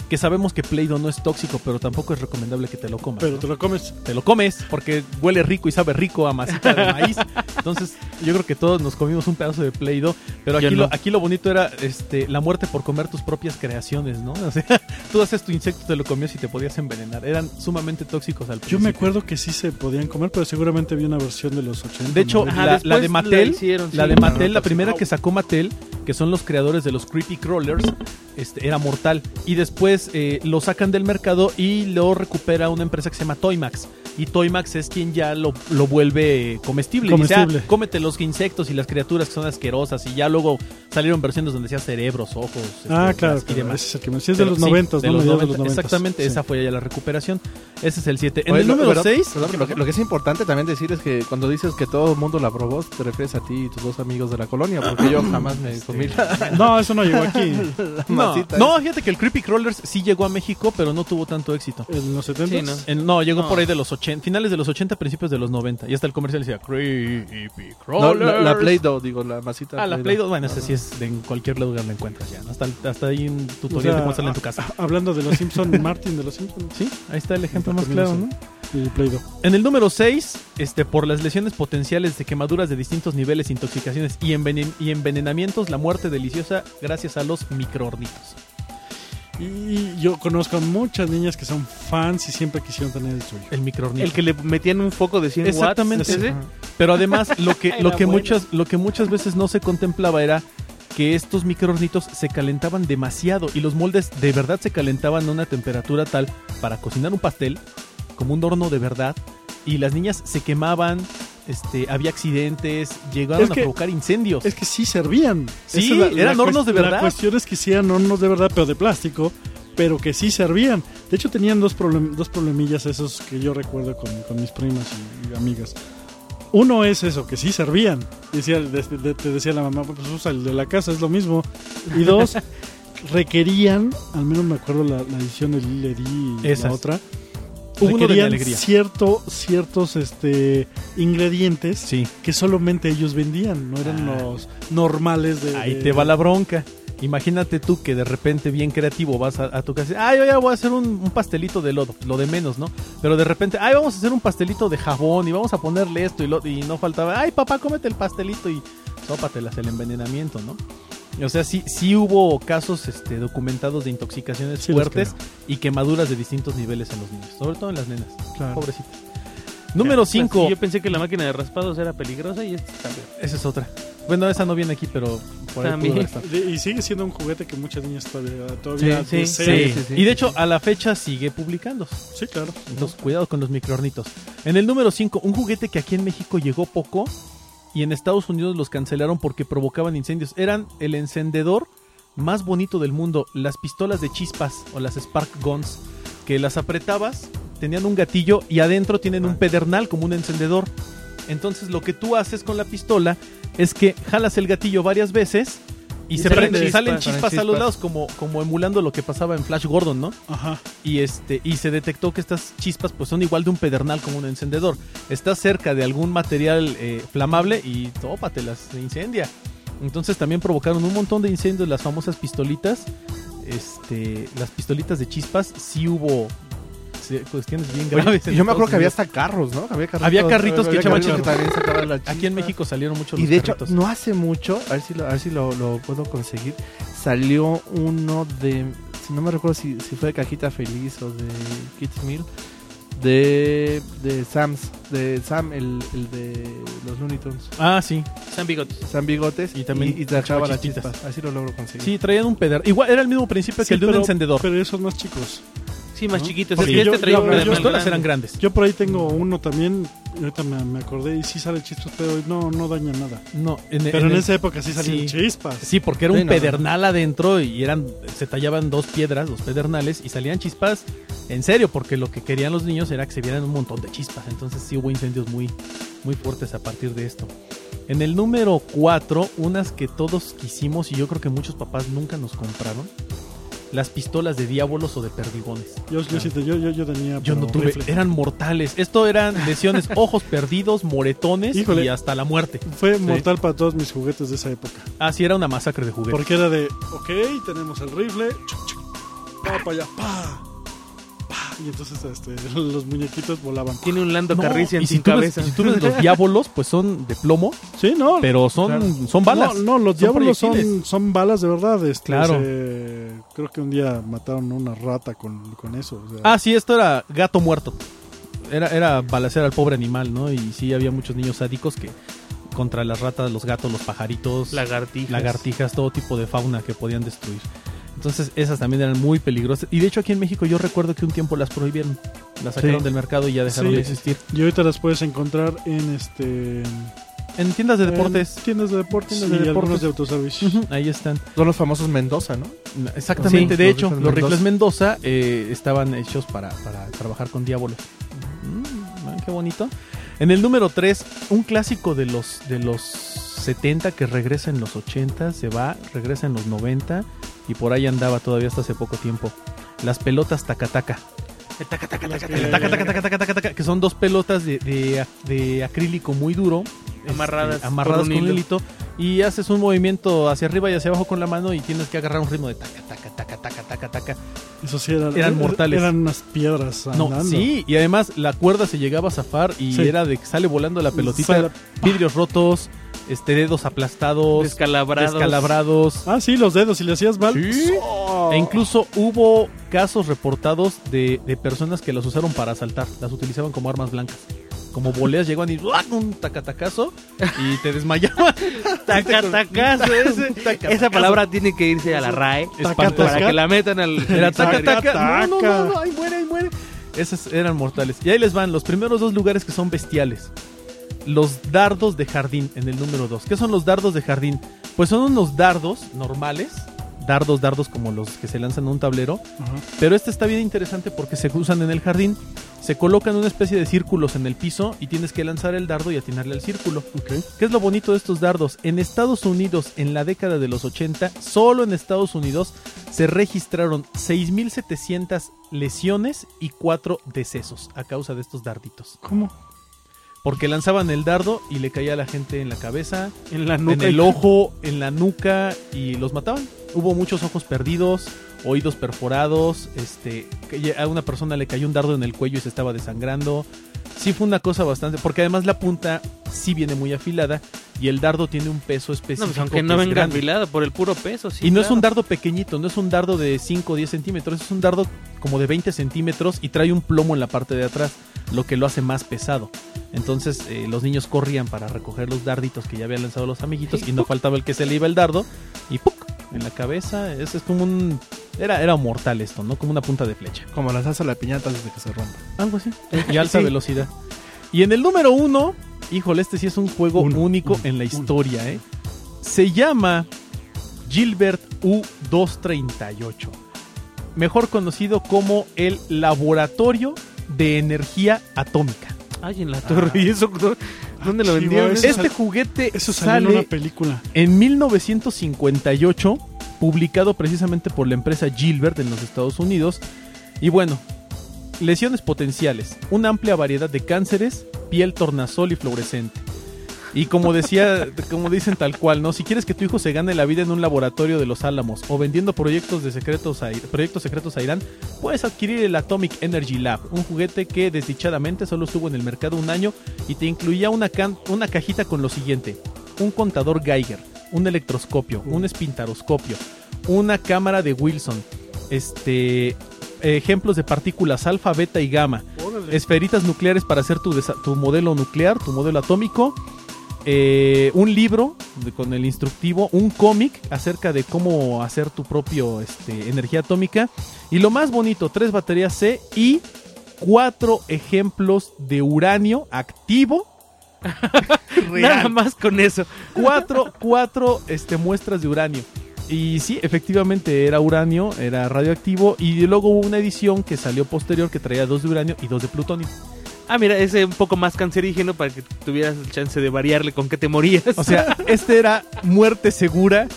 que sabemos que Play-Doh no es tóxico, pero tampoco es recomendable que te lo comas. Pero ¿no? te lo comes. Te lo comes porque huele rico y sabe rico a masita de maíz. Entonces, yo creo que todos nos comimos un pedazo de Play-Doh, pero Yo aquí, no. lo, aquí lo bonito era este la muerte por comer tus propias creaciones, ¿no? O sea, tú haces tu insecto, te lo comías y te podías envenenar. Eran sumamente tóxicos al Yo principio. me acuerdo que sí se podían comer, pero seguramente vi una versión de los 80. De hecho, ¿no? Ajá, la, la de la Mattel, hicieron, la sí. de Mattel, la Ah, primera wow. que sacó Mattel, que son los creadores de los Creepy Crawlers, este, era mortal. Y después eh, lo sacan del mercado y lo recupera una empresa que se llama Toymax. Y Toymax es quien ya lo, lo vuelve comestible. Dice, Comestible. "Ah, cómete los insectos y las criaturas que son asquerosas. Y ya luego salieron versiones donde decía cerebros, ojos Ah, este, claro, las- y claro, demás. es el que me- sí es de Pero los sí, 90, de ¿no? los Mediados de 90, Exactamente, Sí. esa fue ya la recuperación. Ese es el 7. En Oye, el lo- número pero- 6... perdón, lo, que, lo que es importante también decir es que cuando dices que todo el mundo la probó, te refieres a ti y tus dos amigos de la colonia, porque yo jamás me comí la, No, eso no llegó aquí. No, fíjate que el Creepy Crawlers sí llegó a México, pero no tuvo tanto éxito. En los 70 Sí, ¿no? En- no, llegó No. por ahí de los 80, finales de los 80, principios de los 90. Y hasta el comercial decía Creepy No, Crawlers. la, la Play-Doh, digo, la masita. Ah, la Play-Doh, bueno, ese sí es de en cualquier lugar la encuentras ya. ¿no? Hasta, hasta ahí un O tutorial sea, de cómo sale en tu casa. a- Hablando de los Simpsons, Martin de los Simpsons. Sí, ahí está el ejemplo más claro, ¿no? el Play-Doh. En el número 6, este, por las lesiones potenciales de quemaduras de distintos niveles, intoxicaciones y, envenen- y envenenamientos, la muerte deliciosa gracias a los microornitos. Y yo conozco a muchas niñas que son fans y siempre quisieron tener el suyo. El microornito. El que le metían un foco de 100 Exactamente. watts. ¿ese? Pero además lo que, lo que muchas, lo que muchas veces no se contemplaba era que estos microhornitos se calentaban demasiado y los moldes de verdad se calentaban a una temperatura tal para cocinar un pastel, como un horno de verdad, y las niñas se quemaban, este, había accidentes, llegaron Es a provocar incendios. Es que sí servían. Sí, eran hornos de verdad. La cuestión es que sí eran hornos de verdad, pero de plástico, pero que sí servían. De hecho, tenían dos, problem- dos problemillas esos que yo recuerdo con, con mis primas y, y amigas. Uno es eso, que sí servían. Decía, de- de- te decía la mamá, pues usa el de la casa, es lo mismo. Y dos, requerían, al menos me acuerdo la, la edición de Lily y la otra, Hubo uno de alegría. cierto, ciertos este, ingredientes Sí. que solamente ellos vendían, no eran Ah. los normales de... Ahí de- te va la bronca. Imagínate tú que de repente bien creativo vas a, a tu casa. Ay, yo ya voy a hacer un, un pastelito de lodo, lo de menos, ¿no? Pero de repente, ay, vamos a hacer un pastelito de jabón y vamos a ponerle esto y, lo, y no faltaba, ay, papá, cómete el pastelito y sópatelas el envenenamiento, ¿no? O sea, sí, sí hubo casos este, documentados de intoxicaciones Sí, fuertes y quemaduras de distintos niveles en los niños, sobre todo en las nenas, Claro. pobrecitas. Número 5. Yo pensé que la máquina de raspados era peligrosa y esta peor. Esa es otra. Bueno, esa no viene aquí, pero por ahí También. pudo estado. De- y sigue siendo un juguete que muchas niñas todavía, todavía Sí, sí. Sí, sí, sí. y de hecho a la fecha sigue publicándose. Sí, claro. Entonces, cuidado con los microornitos. En el número 5, un juguete que aquí en México llegó poco y en Estados Unidos los cancelaron porque provocaban incendios. Eran el encendedor más bonito del mundo, las pistolas de chispas o las Spark Guns, que las apretabas, tenían un gatillo y adentro tienen un pedernal como un encendedor. Entonces lo que tú haces con la pistola es que jalas el gatillo varias veces y, Y se salen prende, chispas, salen chispas a los lados como, como emulando lo que pasaba en Flash Gordon, ¿no? Ajá. y este y se detectó que estas chispas pues son igual de un pedernal como un encendedor. Está cerca de algún material eh, flamable y tópatelas, se incendia. Entonces también provocaron un montón de incendios las famosas pistolitas. Este, las pistolitas de chispas sí hubo cuestiones bien graves. yo me acuerdo que había hasta carros, ¿no? Había carritos, Había carritos que echaban Aquí en. México salieron muchos Y de hecho, carritos. no hace mucho, a ver si lo, a ver si lo, lo puedo conseguir, salió uno de, si no me recuerdo si, si fue de Cajita Feliz o de Kids Meal, de, de Sam's, de Sam, el, el de los Looney Tunes. Ah, sí. San bigotes. Sam Bigotes Y también y, trabajaba las chispas. Así lo logro conseguir. Sí, traían un pedernal. Igual era el mismo principio Sí, que el de un encendedor. Pero esos más chicos. Sí, más ¿No? chiquitos. Porque Es que yo- este traía yo- yo- Las pedernal pistolas grande. eran grandes. Yo por ahí tengo uno también, y ahorita me, me acordé, y sí sale chispas, pero no, no daña nada. No, en, Pero en en, el- esa época sí salían sí. chispas. Sí, porque era Sí, un no, no. pedernal adentro y eran se tallaban dos piedras, dos pedernales y salían chispas en serio, porque lo que querían los niños era que se vieran un montón de chispas. Entonces sí hubo incendios muy muy fuertes a partir de esto. En el número 4, unas que todos quisimos y yo creo que muchos papás nunca nos compraron, las pistolas de diábolos o de perdigones. Yo, yo, sí yo, yo, yo tenía. Yo no tuve, rifle. eran mortales. Esto eran lesiones, ojos perdidos, moretones Híjole. y hasta la muerte. Fue mortal para todos mis juguetes de esa época. Así era una masacre de juguetes. Porque era de, ok, tenemos el rifle, chuc, chuc, pa, para allá, pa, pa. Y entonces este, los muñequitos volaban. Tiene un Lando No, Carrician y si sin tú ves- cabeza. y si tú ves los diábolos, pues son de plomo, Sí, no. pero son, Claro. son balas. No, no, los Son diablos son, son balas de verdad. Este, Claro. se- creo que un día mataron a una rata con, con eso. o sea. Ah, sí, esto era gato muerto. Era, era balacer al pobre animal, ¿no? Y sí, había muchos niños sádicos que contra las ratas, los gatos, los pajaritos, Lagartijas. lagartijas, todo tipo de fauna que podían destruir. Entonces esas también eran muy peligrosas. Y de hecho aquí en México yo recuerdo que un tiempo las prohibieron. Las sacaron Sí. del mercado y ya dejaron Sí. de existir. Y ahorita las puedes encontrar en este En tiendas de deportes. en tiendas de deportes Tiendas de y deportes. de autoservicio. Ahí están. Son los famosos Mendoza, ¿no? Exactamente, Sí, de los hecho, rifles los rifles Mendoza eh, estaban hechos para, para trabajar con diábolos. Mm, ah, qué bonito. En el número 3, un clásico de los, de los 70 que regresa en los 80, se va, regresa en los 90 y por ahí andaba todavía hasta hace poco tiempo. Las pelotas tacataca. Taca, taca, taca, que- son dos pelotas de, de, de acrílico muy duro. Amarradas este, amarradas un con un hilo. hilito. Y haces un movimiento hacia arriba y hacia abajo con la mano y tienes que agarrar un ritmo de taca, taca, taca, taca, taca, taca. Eso sí, eran, Eran mortales. Eran unas piedras No, andando. sí, y además la cuerda se llegaba a zafar y Sí. era de que sale volando la pelotita, Sale- vidrios rotos, este dedos aplastados, Descalabrados. descalabrados. Ah, sí, los dedos, si le hacías mal. Sí. ¡oh! E incluso hubo casos reportados de, de personas que las usaron para asaltar, las utilizaban como armas blancas. como boleas llegaban y un tacatacazo y te desmayaban. Tacatacazo, ese- esa palabra tiene que irse a la RAE para que la metan al... Era taca, Taca, taca. No, no, no, no, taca. ahí muere, ahí muere. Esos eran mortales. Y ahí les van los primeros dos lugares que son bestiales. Los dardos de jardín en el número 2. ¿Qué son los dardos de jardín? Pues son unos dardos normales. Dardos, dardos como los que se lanzan en un tablero. Pero este está bien interesante porque se usan en el jardín. Se colocan una especie de círculos en el piso y tienes que lanzar el dardo y atinarle al círculo. ¿Qué es lo bonito de estos dardos? En Estados Unidos, en la década de los 80, solo en Estados Unidos se registraron 6.700 lesiones y 4 decesos a causa de estos darditos. ¿Cómo? Porque lanzaban el dardo y le caía a la gente en la cabeza, En la en nuca. el ojo, en la nuca y los mataban. Hubo muchos ojos perdidos, oídos perforados, este, a una persona le cayó un dardo en el cuello y se estaba desangrando. Sí fue una cosa bastante, porque además la punta sí viene muy afilada y el dardo tiene un peso No, específico. pues aunque que no venga afilado por el puro peso, sí. y no es un dardo pequeñito, no es un dardo de 5 o 10 centímetros, es un dardo como de 20 centímetros y trae un plomo en la parte de atrás, lo que lo hace más pesado. Entonces eh, los niños corrían para recoger los darditos que ya habían lanzado los amiguitos y no faltaba el que se le iba el dardo y ¡puc! en la cabeza. Ese es como un... Era, era mortal esto, ¿no? Como una punta de flecha. Como lanzarse a la piñata antes de que se rompa. Algo así. Y alta Sí. velocidad. Y en el número uno, híjole, este sí es un juego Uno, único uno, en la uno. historia, ¿eh? Se llama Gilbert U-238. Mejor conocido como el Laboratorio de Energía Atómica. Ay, en la torre. ¿Y eso dó- dónde lo sí, vendieron? Eso Este juguete Eso salió en una sale película. en 1958, publicado precisamente por la empresa Gilbert en los Estados Unidos. Y bueno, lesiones potenciales, una amplia variedad de cánceres, piel tornasol y fluorescente. Y como decía, como dicen tal cual, ¿no? Si quieres que tu hijo se gane la vida en un laboratorio de los Álamos o vendiendo proyectos de secretos a, proyectos secretos a Irán, puedes adquirir el Atomic Energy Lab, un juguete que desdichadamente solo estuvo en el mercado un año y te incluía una, can- una cajita con lo siguiente: un contador Geiger, un electroscopio, un espintaroscopio, una cámara de Wilson, este ejemplos de partículas alfa, beta y gamma, esferitas nucleares para hacer tu, tu modelo nuclear, tu modelo atómico, eh, un libro de- con el instructivo, un cómic acerca de cómo hacer tu propio este, energía atómica y lo más bonito, tres baterías C y cuatro ejemplos de uranio activo. Nada más con eso. cuatro, cuatro este, muestras de uranio. Y sí, efectivamente era uranio, era radioactivo. Y luego hubo una edición que salió posterior que traía dos de uranio y dos de plutonio. Ah, mira, ese un poco más cancerígeno para que tuvieras el chance de variarle con qué te morías. O sea, este era muerte segura.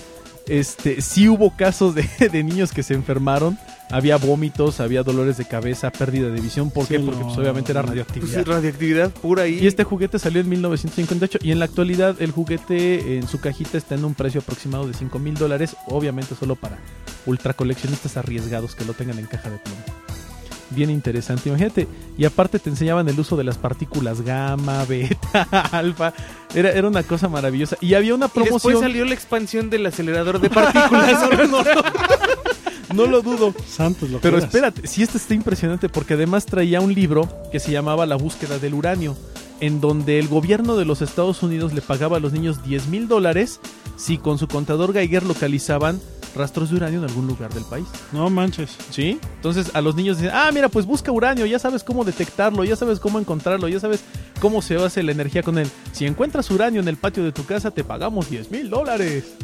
Este, sí hubo casos de, de niños que se enfermaron. Había vómitos, había dolores de cabeza, pérdida de visión. ¿Por Sí, qué? Porque no, pues, obviamente era no. Pues, radioactividad. radioactividad pura ahí. Y este juguete salió en 1958 y en la actualidad el juguete en su cajita está en un precio aproximado de 5 mil dólares, obviamente solo para ultra coleccionistas arriesgados que lo tengan en caja de plomo. Bien interesante, imagínate. Y aparte te enseñaban el uso de las partículas gamma, beta, alfa. Era, era una cosa maravillosa. Y había una Y después promoción. salió la expansión del acelerador de partículas. no, no, no lo dudo. Santos, lo Pero espérate, si este está impresionante porque además traía un libro que se llamaba La búsqueda del uranio, en donde el gobierno de los Estados Unidos le pagaba a los niños 10 mil dólares si con su contador Geiger localizaban rastros de uranio en algún lugar del país. No manches. ¿Sí? Entonces a los niños dicen, ah, mira, pues busca uranio, ya sabes cómo detectarlo, ya sabes cómo encontrarlo, ya sabes cómo se hace la energía con él. Si encuentras uranio en el patio de tu casa, te pagamos 10 mil dólares.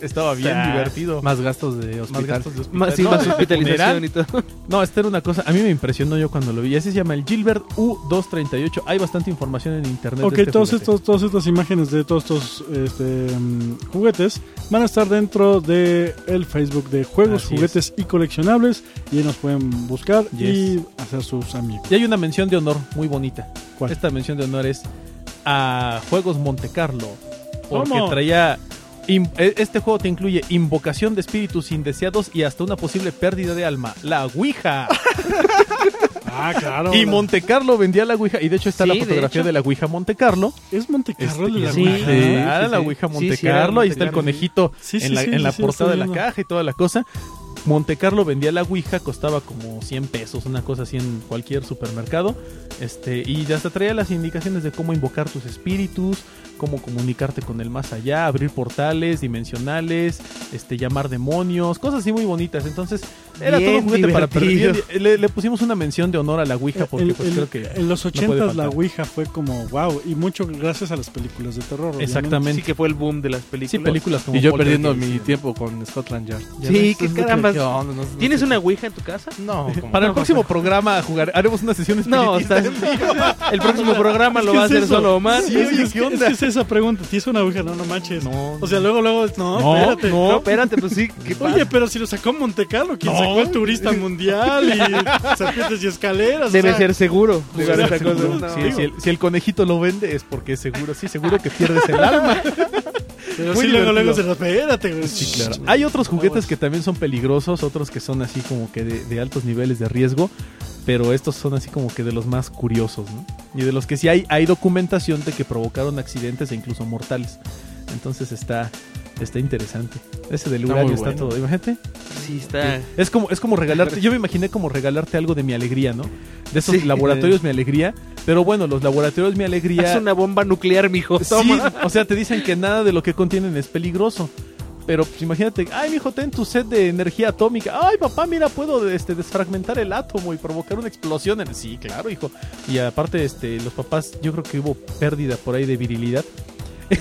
Estaba bien divertido. Más gastos de hospital. Más gastos de hospital. más, sí, No, más de hospitalización y todo. No, esta era una cosa, a mí me impresionó yo cuando lo vi. Así se llama el Gilbert U238. Hay bastante información en internet. Ok, de este todos estos, todas estas imágenes de todos estos este, mm, juguetes van a estar dentro de el Facebook de Juegos, Así Juguetes y Coleccionables y ahí nos pueden buscar Yes. y hacer sus amigos. Y hay una mención de honor muy bonita. ¿Cuál? Esta mención de honor es a Juegos Monte Carlo. Porque ¿Cómo? traía. In- e- Este juego te incluye invocación de espíritus indeseados y hasta una posible pérdida de alma. La Ouija. Ah, claro. y Monte Carlo vendía la Ouija. Y de hecho está la Sí, fotografía de, la Ouija Monte Carlo. Es Monte Carlo Este, de la sí, Ouija. sí, la. Ouija Monte Carlo, ahí está el conejito Sí, sí, en la, sí, en la sí, portada de la caja y toda la cosa. Monte Carlo vendía la Ouija, costaba como 100 pesos, una cosa así en cualquier supermercado. Este, y ya hasta traía las indicaciones de cómo invocar tus espíritus, cómo comunicarte con el más allá, abrir portales dimensionales, este, llamar demonios, cosas así muy bonitas. Entonces, era Bien todo un juguete para perder. Le, le pusimos una mención de honor a la Ouija porque El- pues, el- creo que en los no puede 80 la faltar. Ouija fue como wow y mucho gracias a las películas de terror. obviamente. Exactamente. Sí que fue el boom de las películas. Sí, películas como Y yo perdiendo mi sí. tiempo con Scotland Yard. Ya Sí, que- carambas. ¿qué onda? No no ¿Tienes una ouija en tu casa? No, Para el próximo programa jugar, haremos una sesión No, espiritista. estás- el próximo programa lo va a hacer solo Omar. Sí, es, ¿qué que- esa pregunta. ¿Tienes una Ouija? No, no manches. No, O sea, luego, luego, no, No, espérate. No, espérate, pues sí. ¿qué pasa? Oye, pero si lo sacó Monte Carlo, quien No. sacó el turista mundial y serpientes y escaleras. o Debe sea, ser seguro jugar esa cosa. sí, No. Sí, si, el, si el conejito lo vende es porque es seguro, sí, seguro que pierdes el alma. Pero Muy sí, luego, luego se espérate, güey. Sí, claro. Hay otros juguetes que también son peligrosos, otros que son así como que de, de altos niveles de riesgo, pero estos son así como que de los más curiosos, ¿no? Y de los que sí hay, hay documentación de que provocaron accidentes e incluso mortales. Entonces está, está interesante. Ese del Está uranio está bueno. todo, imagínate. Sí, está. Es como, es como regalarte, yo me imaginé como regalarte algo de mi alegría, ¿no? De esos Sí. laboratorios mi alegría, pero bueno, los laboratorios mi alegría... Es una bomba nuclear, mijo. Sí, o sea, te dicen que nada de lo que contienen es peligroso. Pero pues, imagínate, ay, mijo, ten tu set de energía atómica. Ay, papá, mira, puedo este, desfragmentar el átomo y provocar una explosión. En... Sí, claro, hijo. Y aparte, este, los papás, yo creo que hubo pérdida por ahí de virilidad.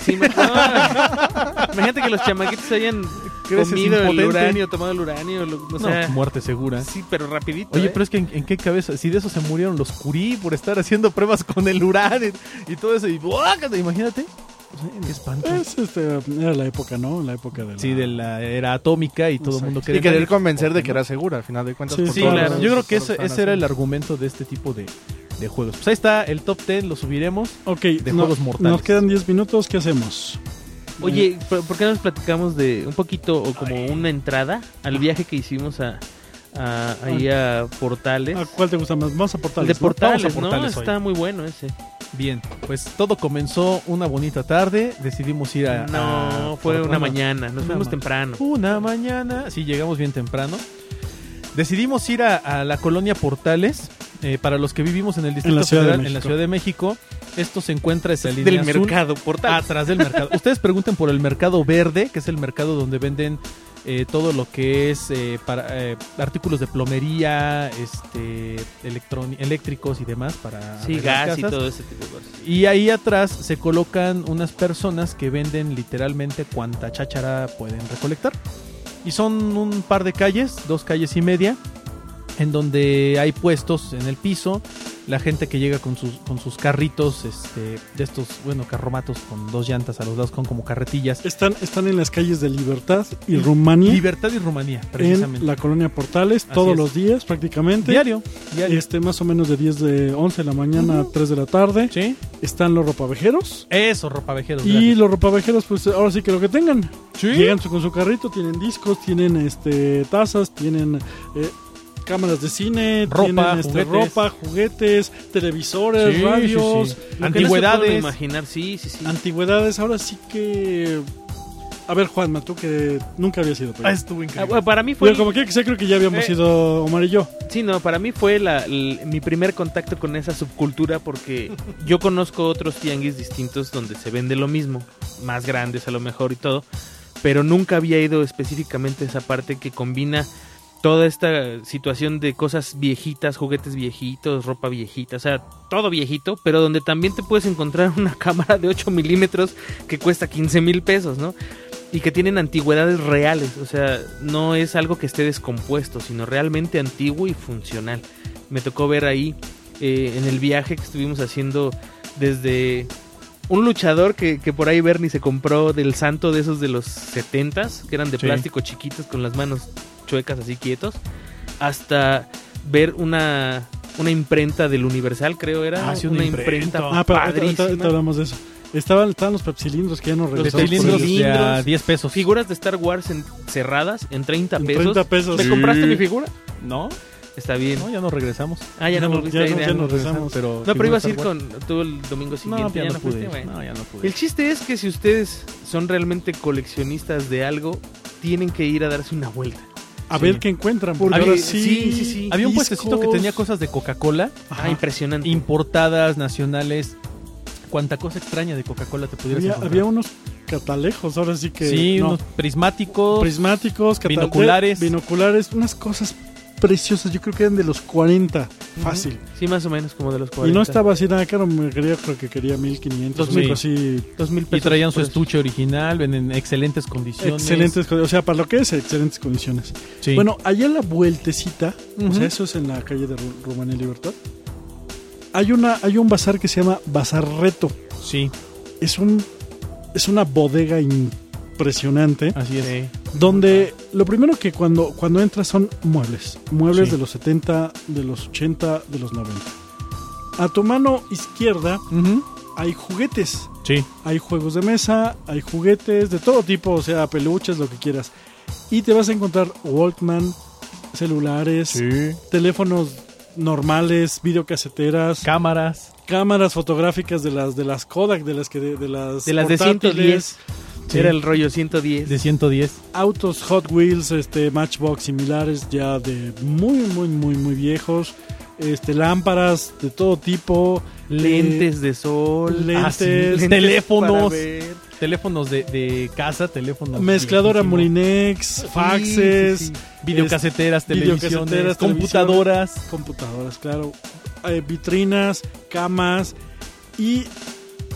Sí, no. Imagínate que los chamaquitos hayan comido el uranio, tomado el uranio. lo- o No, sea, muerte segura. sí, pero rapidito. Oye, ¿eh? pero es que en, en qué cabeza, si de eso se murieron los curí por estar haciendo pruebas con el uranio y todo eso, y imagínate. Qué espanto. Es, este, era la época, ¿no? La época de la... Sí, de la era atómica y todo el mundo Y quería querer convencer de que era segura, al final de cuentas. Sí, por sí, claro. los- Yo creo que ese, ese era el argumento de este tipo de, de juegos. Pues ahí está el top 10, lo subiremos. Ok, de no- juegos mortales. Nos quedan 10 minutos, ¿qué hacemos? Oye, ¿por por qué no nos platicamos de un poquito o como una entrada al viaje que hicimos a, a- ahí a Portales? ¿A cuál te gusta más? Vamos a El portales. de ¿no? Portales, ¿no? Portales hoy. Está muy bueno ese. Bien, pues todo comenzó una bonita tarde. Decidimos ir a. No, a- fue una bueno, mañana. Nos una fuimos ma- temprano. Una mañana. Sí, llegamos bien temprano. Decidimos ir a, a la colonia Portales. eh, para los que vivimos en el Distrito de Federal, en la. Ciudad de México, esto se encuentra esa línea Del azul mercado Portales. atrás del mercado. Ustedes pregunten por el mercado verde, que es el mercado donde venden eh, todo lo que es eh, para eh, artículos de plomería, este, eléctricos y demás para Sí, gas y todo ese tipo de cosas. Y ahí atrás se colocan unas personas que venden literalmente cuanta cháchara pueden recolectar. Y son un par de calles, dos calles y media, en donde hay puestos en el piso. La gente que llega con sus, con sus carritos, este, de estos, bueno, carromatos con dos llantas a los lados, con como carretillas. Están, están en las calles de Libertad y Rumania, Libertad y Rumanía, precisamente. en la colonia Portales, Así todos es. los días prácticamente. Diario, diario. Este, más o menos de 10 de 11 de la mañana a 3 de la tarde. ¿Sí? Están los ropavejeros. Eso, ropavejeros. Y gracias. los ropavejeros, pues ahora sí que lo que tengan. ¿Sí? Llegan su- con su carrito, tienen discos, tienen este tazas, tienen eh, cámaras de cine, Ropa, tienen este, juguetes. ropa, juguetes, televisores, Sí, radios, sí, sí. No Antigüedades. imaginar, sí, sí, sí. antigüedades. Ahora sí que. A ver, Juanma, tú que nunca habías ido. Ah, estuvo Ah, increíble. bueno, para mí fue Pero como quiera que sea, creo que ya habíamos Eh. ido Omar y yo. Sí, no, para mí fue la, mi primer contacto con esa subcultura porque yo conozco otros tianguis distintos donde se vende lo mismo, más grandes a lo mejor y todo, pero nunca había ido específicamente a esa parte que combina toda esta situación de cosas viejitas, juguetes viejitos, ropa viejita, o sea, todo viejito, pero donde también te puedes encontrar una cámara de 8 milímetros que cuesta 15 mil pesos, ¿no? y que tienen antigüedades reales, o sea, no es algo que esté descompuesto, sino realmente antiguo y funcional. Me tocó ver ahí eh, en el viaje que estuvimos haciendo desde un luchador que, que por ahí Bernie se compró del santo de esos de los 70s, que eran de Sí. plástico chiquitos con las manos chuecas así quietos, hasta ver una, una imprenta del Universal, creo era, Ah, sí, una una imprenta, imprenta. Ah, pero ahorita, hablamos de eso. Estaban, estaban los pepsilindros que ya nos Los ellos. de a cilindros, 10 pesos. Figuras de Star Wars en- cerradas en 30 En pesos. 30 pesos. ¿Me Sí. compraste mi figura? ¿No? Está bien. No, ya no regresamos. Ah, ya no, Ya no- volviste ya a ir, no- ya ya no. nos regresamos. Pero No, pero ibas a ir con tú el domingo No, siguiente. ya, ya no no fuiste, pude. bueno. No, ya no pude. El chiste es que si ustedes son realmente coleccionistas de algo, tienen que ir a darse una vuelta. A Sí. ver qué encuentran. Porque Había- ahora sí, sí, sí, sí. Había un discos. puestecito que tenía cosas de Coca-Cola. Ah, impresionante. importadas, nacionales. Cuánta cosa extraña de Coca-Cola te pudieras Había, encontrar. había unos catalejos, ahora sí que. sí, no, unos prismáticos. prismáticos, binoculares. binoculares, unas cosas preciosas. Yo creo que eran de los 40, fácil. Sí, más o menos como de los 40. Y no estaba así nada caro, me quería, creo que quería 1500, Dos mil. algo así. Dos mil y pesos. traían su estuche original, ven en excelentes condiciones. Excelentes, co- o sea, para lo que es, excelentes condiciones. Sí. Bueno, allá en la vueltecita, o sea, eso es en la calle de Ru- Rumanía y Libertad. Hay una, hay un bazar que se llama Bazar Reto. sí, Es un, es una bodega impresionante. así es. Sí. Donde lo primero que cuando, cuando entras son muebles. Muebles Sí. de los 70, de los 80, de los 90. A tu mano izquierda Ujú. hay juguetes. Sí. Hay juegos de mesa, hay juguetes de todo tipo, o sea, peluches, lo que quieras. Y te vas a encontrar Walkman, celulares, teléfonos normales, videocaseteras, Cámaras. cámaras fotográficas de las de las Kodak, de las que de, de las De las de portátiles, 110. Sí. Era el rollo 110. De 110. autos Hot Wheels, este Matchbox similares ya de muy muy muy muy viejos, este lámparas de todo tipo, Lentes de sol. lentes, Ah, sí. lentes teléfonos. Teléfonos de, de casa, teléfonos. mezcladora Molinex, faxes, sí, sí. Videocaseteras, televisiones, videocaseteras, computadoras. computadoras, claro, eh, vitrinas, camas y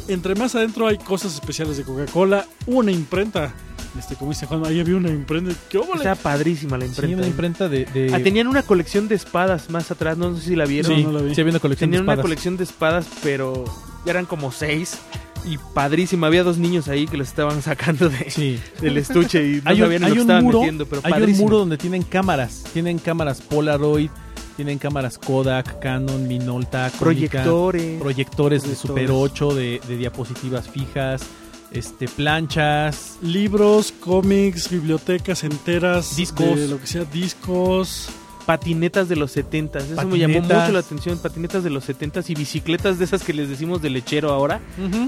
entre más adentro hay cosas especiales de Coca-Cola, una imprenta. Este, como dice Juan, ahí había una imprenta. ¿Qué óvole? Está padrísima la Sí, imprenta. una imprenta de. de- Ah, tenían una colección de espadas más atrás, no sé si la vieron. sí, no la vi. sí, había una colección Tenían de una espadas. colección de espadas, pero eran como seis. Y padrísima. Había dos niños ahí que los estaban sacando de, Sí. del estuche y no Hay un, sabían ni hay lo que estaban muro, metiendo, pero hay un muro donde tienen cámaras. Tienen cámaras Polaroid, tienen cámaras Kodak, Canon, Minolta, Konica, Proyectores. proyectores de. Super 8, de, de diapositivas fijas, este planchas. libros, cómics, bibliotecas enteras, Discos. de lo que sea, discos. patinetas de los 70 Eso me llamó Patinetas. mucho la atención. Patinetas de los 70 y bicicletas de esas que les decimos de lechero ahora,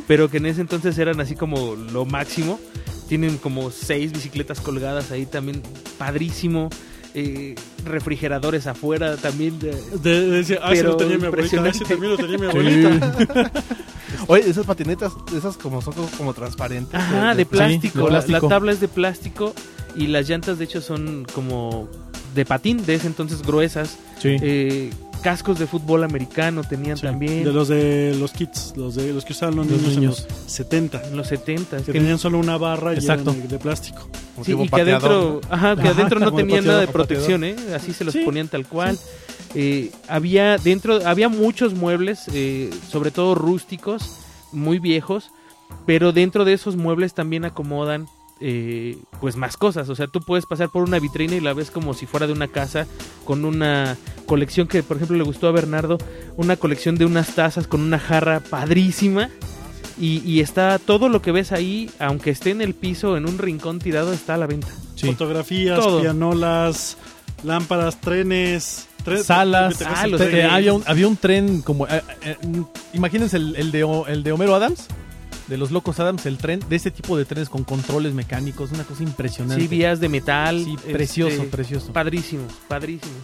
pero que en ese entonces eran así como lo máximo. Tienen como seis bicicletas colgadas ahí también, padrísimo. Eh, refrigeradores afuera también. de- De, de- decía, ah, Pero lo tenía mi abuelita, ese también lo tenía mi abuelita. Oye, esas patinetas, esas como son como, como transparentes. Ajá, de de plástico. La- plástico. La, tabla es de plástico y las llantas de hecho son como de patín, de ese entonces gruesas. Sí. Eh, cascos de fútbol americano tenían Sí, también. De los de los kits, los de los que usaban los, Los niños, niños. en los 70. en los 70 Que tenían solo una barra y Exacto. eran de, plástico. Sí, y que adentro, ajá, que Ajá, adentro no tenían nada de protección, ¿eh? Así se los Sí, ponían tal cual. Eh, había dentro, había muchos muebles, eh, sobre todo rústicos, muy viejos, pero dentro de esos muebles también acomodan eh, pues más cosas. O sea, tú puedes pasar por una vitrina y la ves como si fuera de una casa con una colección que, por ejemplo, le gustó a Bernardo, una colección de unas tazas con una jarra padrísima. Y, y está todo lo que ves ahí, aunque esté en el piso, en un rincón tirado, está a la venta. Sí. Fotografías, Todo. pianolas, lámparas, trenes, tre- Salas. Ah, te- los te- trenes. había, un, había un tren como... eh, eh, imagínense el, el de, el de Homero Adams, de los locos Adams, el tren, de ese tipo de trenes con controles mecánicos, una cosa impresionante. Sí, vías de metal. Sí, este, precioso, precioso. Padrísimos, padrísimos.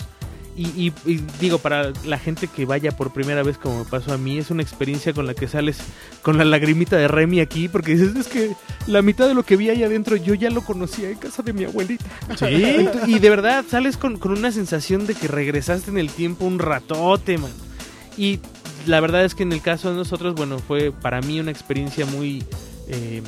Y, y- y digo, para la gente que vaya por primera vez, como me pasó a mí, es una experiencia con la que sales con la lagrimita de Remy aquí, porque dices, es que la mitad de lo que vi ahí adentro yo ya lo conocía en casa de mi abuelita. Sí. Y de verdad sales con, con una sensación de que regresaste en el tiempo un ratote, man. Y la verdad es que en el caso de nosotros, bueno, fue para mí una experiencia muy... eh,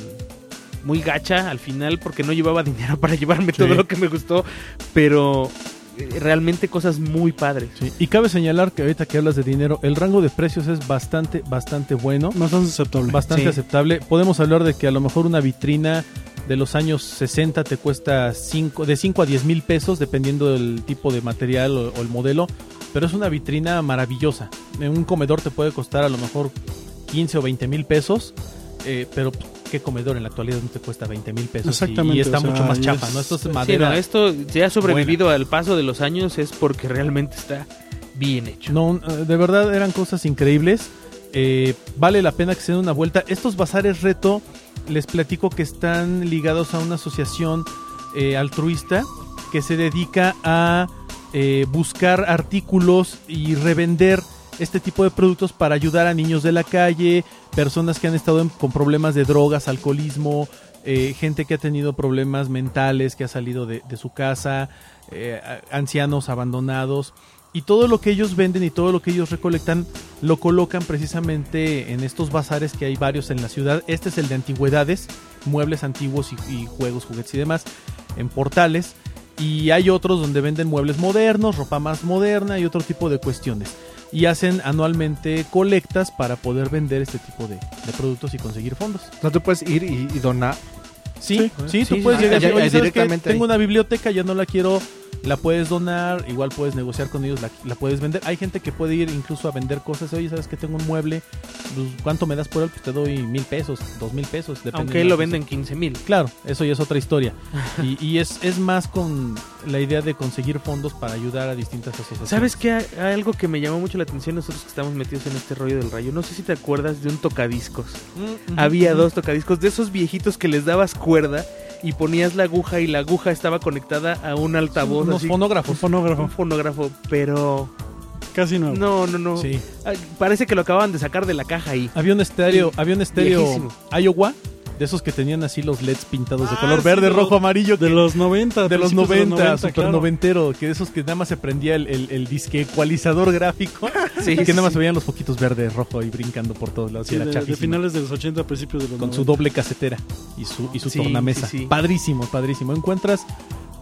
muy gacha al final porque no llevaba dinero para llevarme Sí. todo lo que me gustó, pero eh, realmente cosas muy padres. Sí, Y cabe señalar que ahorita que hablas de dinero, el rango de precios es bastante, bastante bueno, Bastante aceptable. bastante Sí. aceptable. Podemos hablar de que a lo mejor una vitrina de los años 60 te cuesta cinco, de 5 a 10 mil pesos, dependiendo del tipo de material o, o el modelo, pero es una vitrina maravillosa. En un comedor te puede costar a lo mejor 15 o 20 mil pesos, eh, pero ¿qué comedor en la actualidad no te cuesta 20 mil pesos? Exactamente, Y, está o sea, mucho más es- ¿no? Esto es Sí, madera. no, esto ya ha sobrevivido al paso de los años es porque realmente está bien hecho. No, eh, de verdad eran cosas increíbles. Eh, vale la pena que se den una vuelta. Estos bazares reto, les platico que están ligados a una asociación eh, altruista que se dedica a eh, buscar artículos y revender este tipo de productos para ayudar a niños de la calle, personas que han estado con problemas de drogas, alcoholismo, eh, gente que ha tenido problemas mentales, que ha salido de, su casa, eh, ancianos abandonados. Y todo lo que ellos venden y todo lo que ellos recolectan lo colocan precisamente en estos bazares que hay varios en la ciudad. Este es el de antigüedades, muebles antiguos y juegos, juguetes y demás, en portales. Y hay otros donde venden muebles modernos, ropa más moderna y otro tipo de cuestiones. Y hacen anualmente colectas para poder vender este tipo de, de productos y conseguir fondos. No te puedes ir y, y donar. Sí, sí, tú sí, puedes sí. llegar y Ah, decir, ya, "Oye, ya, ¿sabes qué? directamente Tengo ahí". una biblioteca, ya no la quiero, la puedes donar, igual puedes negociar con ellos, la, la puedes vender. Hay gente que puede ir incluso a vender cosas. Oye, ¿sabes que tengo un mueble? Pues, ¿Cuánto me das por él? Pues te doy mil pesos, dos mil pesos. Aunque él lo vende en 15 mil. Claro, eso ya es otra historia. y y es, es más con la idea de conseguir fondos para ayudar a distintas asociaciones. ¿Sabes qué? Hay algo que me llamó mucho la atención nosotros que estamos metidos en este rollo del rayo. No sé si te acuerdas de un tocadiscos. Mm, Había dos tocadiscos de esos viejitos que les dabas cuerda y ponías la aguja y la aguja estaba conectada a un altavoz. Unos así, fonógrafos. Un fonógrafo. un fonógrafo, pero Casi nuevo. no, no, no. Sí. Ah, Parece que lo acaban de sacar de la caja ahí. Había un estéreo, había un estéreo Viejísimo. Iowa, de esos que tenían así los LEDs pintados de Ah, color sí, verde, de los- rojo, amarillo. De los 90. de los principios 90, super claro. noventero, que de esos que nada más se prendía el, el, el disque ecualizador gráfico Sí, y que nada más se veían los poquitos verde, rojo y brincando por todos lados. y Sí, era de, de finales de los 80, principios de los con 90. su doble casetera y su, y su tornamesa. Padrísimo, padrísimo. Encuentras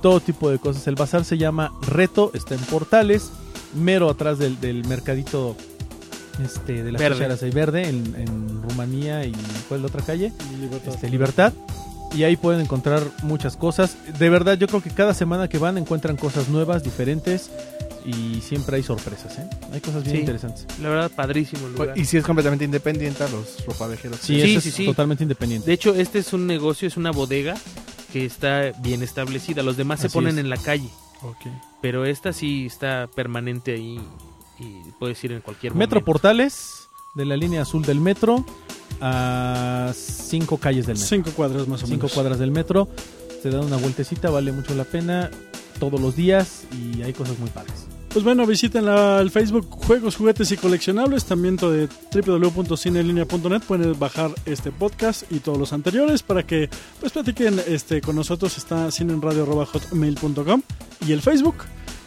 todo tipo de cosas. El bazar se llama Reto, está en Portales, mero atrás del, del mercadito este, de las Verde. chicharas ahí verde, en, en Rumanía y ¿cuál es la otra calle? Libertad. Este, Libertad. Y ahí pueden encontrar muchas cosas. De verdad, yo creo que cada semana que van encuentran cosas nuevas, diferentes. Y siempre hay sorpresas, ¿eh? Hay cosas bien Sí. interesantes. La verdad, padrísimo el lugar. Y si es completamente independiente a los ropavejeros. Sí, Sí, sí, es sí. totalmente independiente. De hecho, este es un negocio, es una bodega que está bien establecida. Los demás se ponen es. en la calle, Ok. pero esta sí está permanente ahí y puedes ir en cualquier Metro momento. Portales, de la línea azul del metro, a cinco calles del metro. Cinco cuadras más o Cinco menos. cuadras del metro. Se dan una vueltecita, vale mucho la pena. Todos los días y hay cosas muy padres. Pues bueno, visiten la- el Facebook Juegos, Juguetes y Coleccionables, también to- de www.cinelinea.net pueden bajar este podcast y todos los anteriores para que pues platiquen este con nosotros, está cineenradio.hotmail.com y el Facebook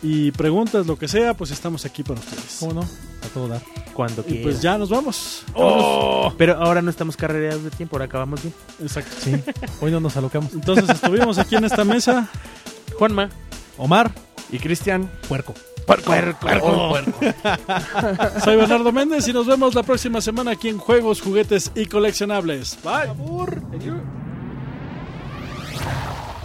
y preguntas, lo que sea, pues estamos aquí para ustedes. ¿Cómo no? A todo dar. Cuando Y quieras. pues ya nos vamos. Pero ahora no estamos carreras de tiempo, ahora acabamos bien. Exacto. Sí. Hoy no nos alocamos. Entonces estuvimos aquí en esta mesa. Juanma. Omar, Y Cristian. puerco. Soy Bernardo Méndez y nos vemos la próxima semana aquí en Juegos, Juguetes y Coleccionables. Bye.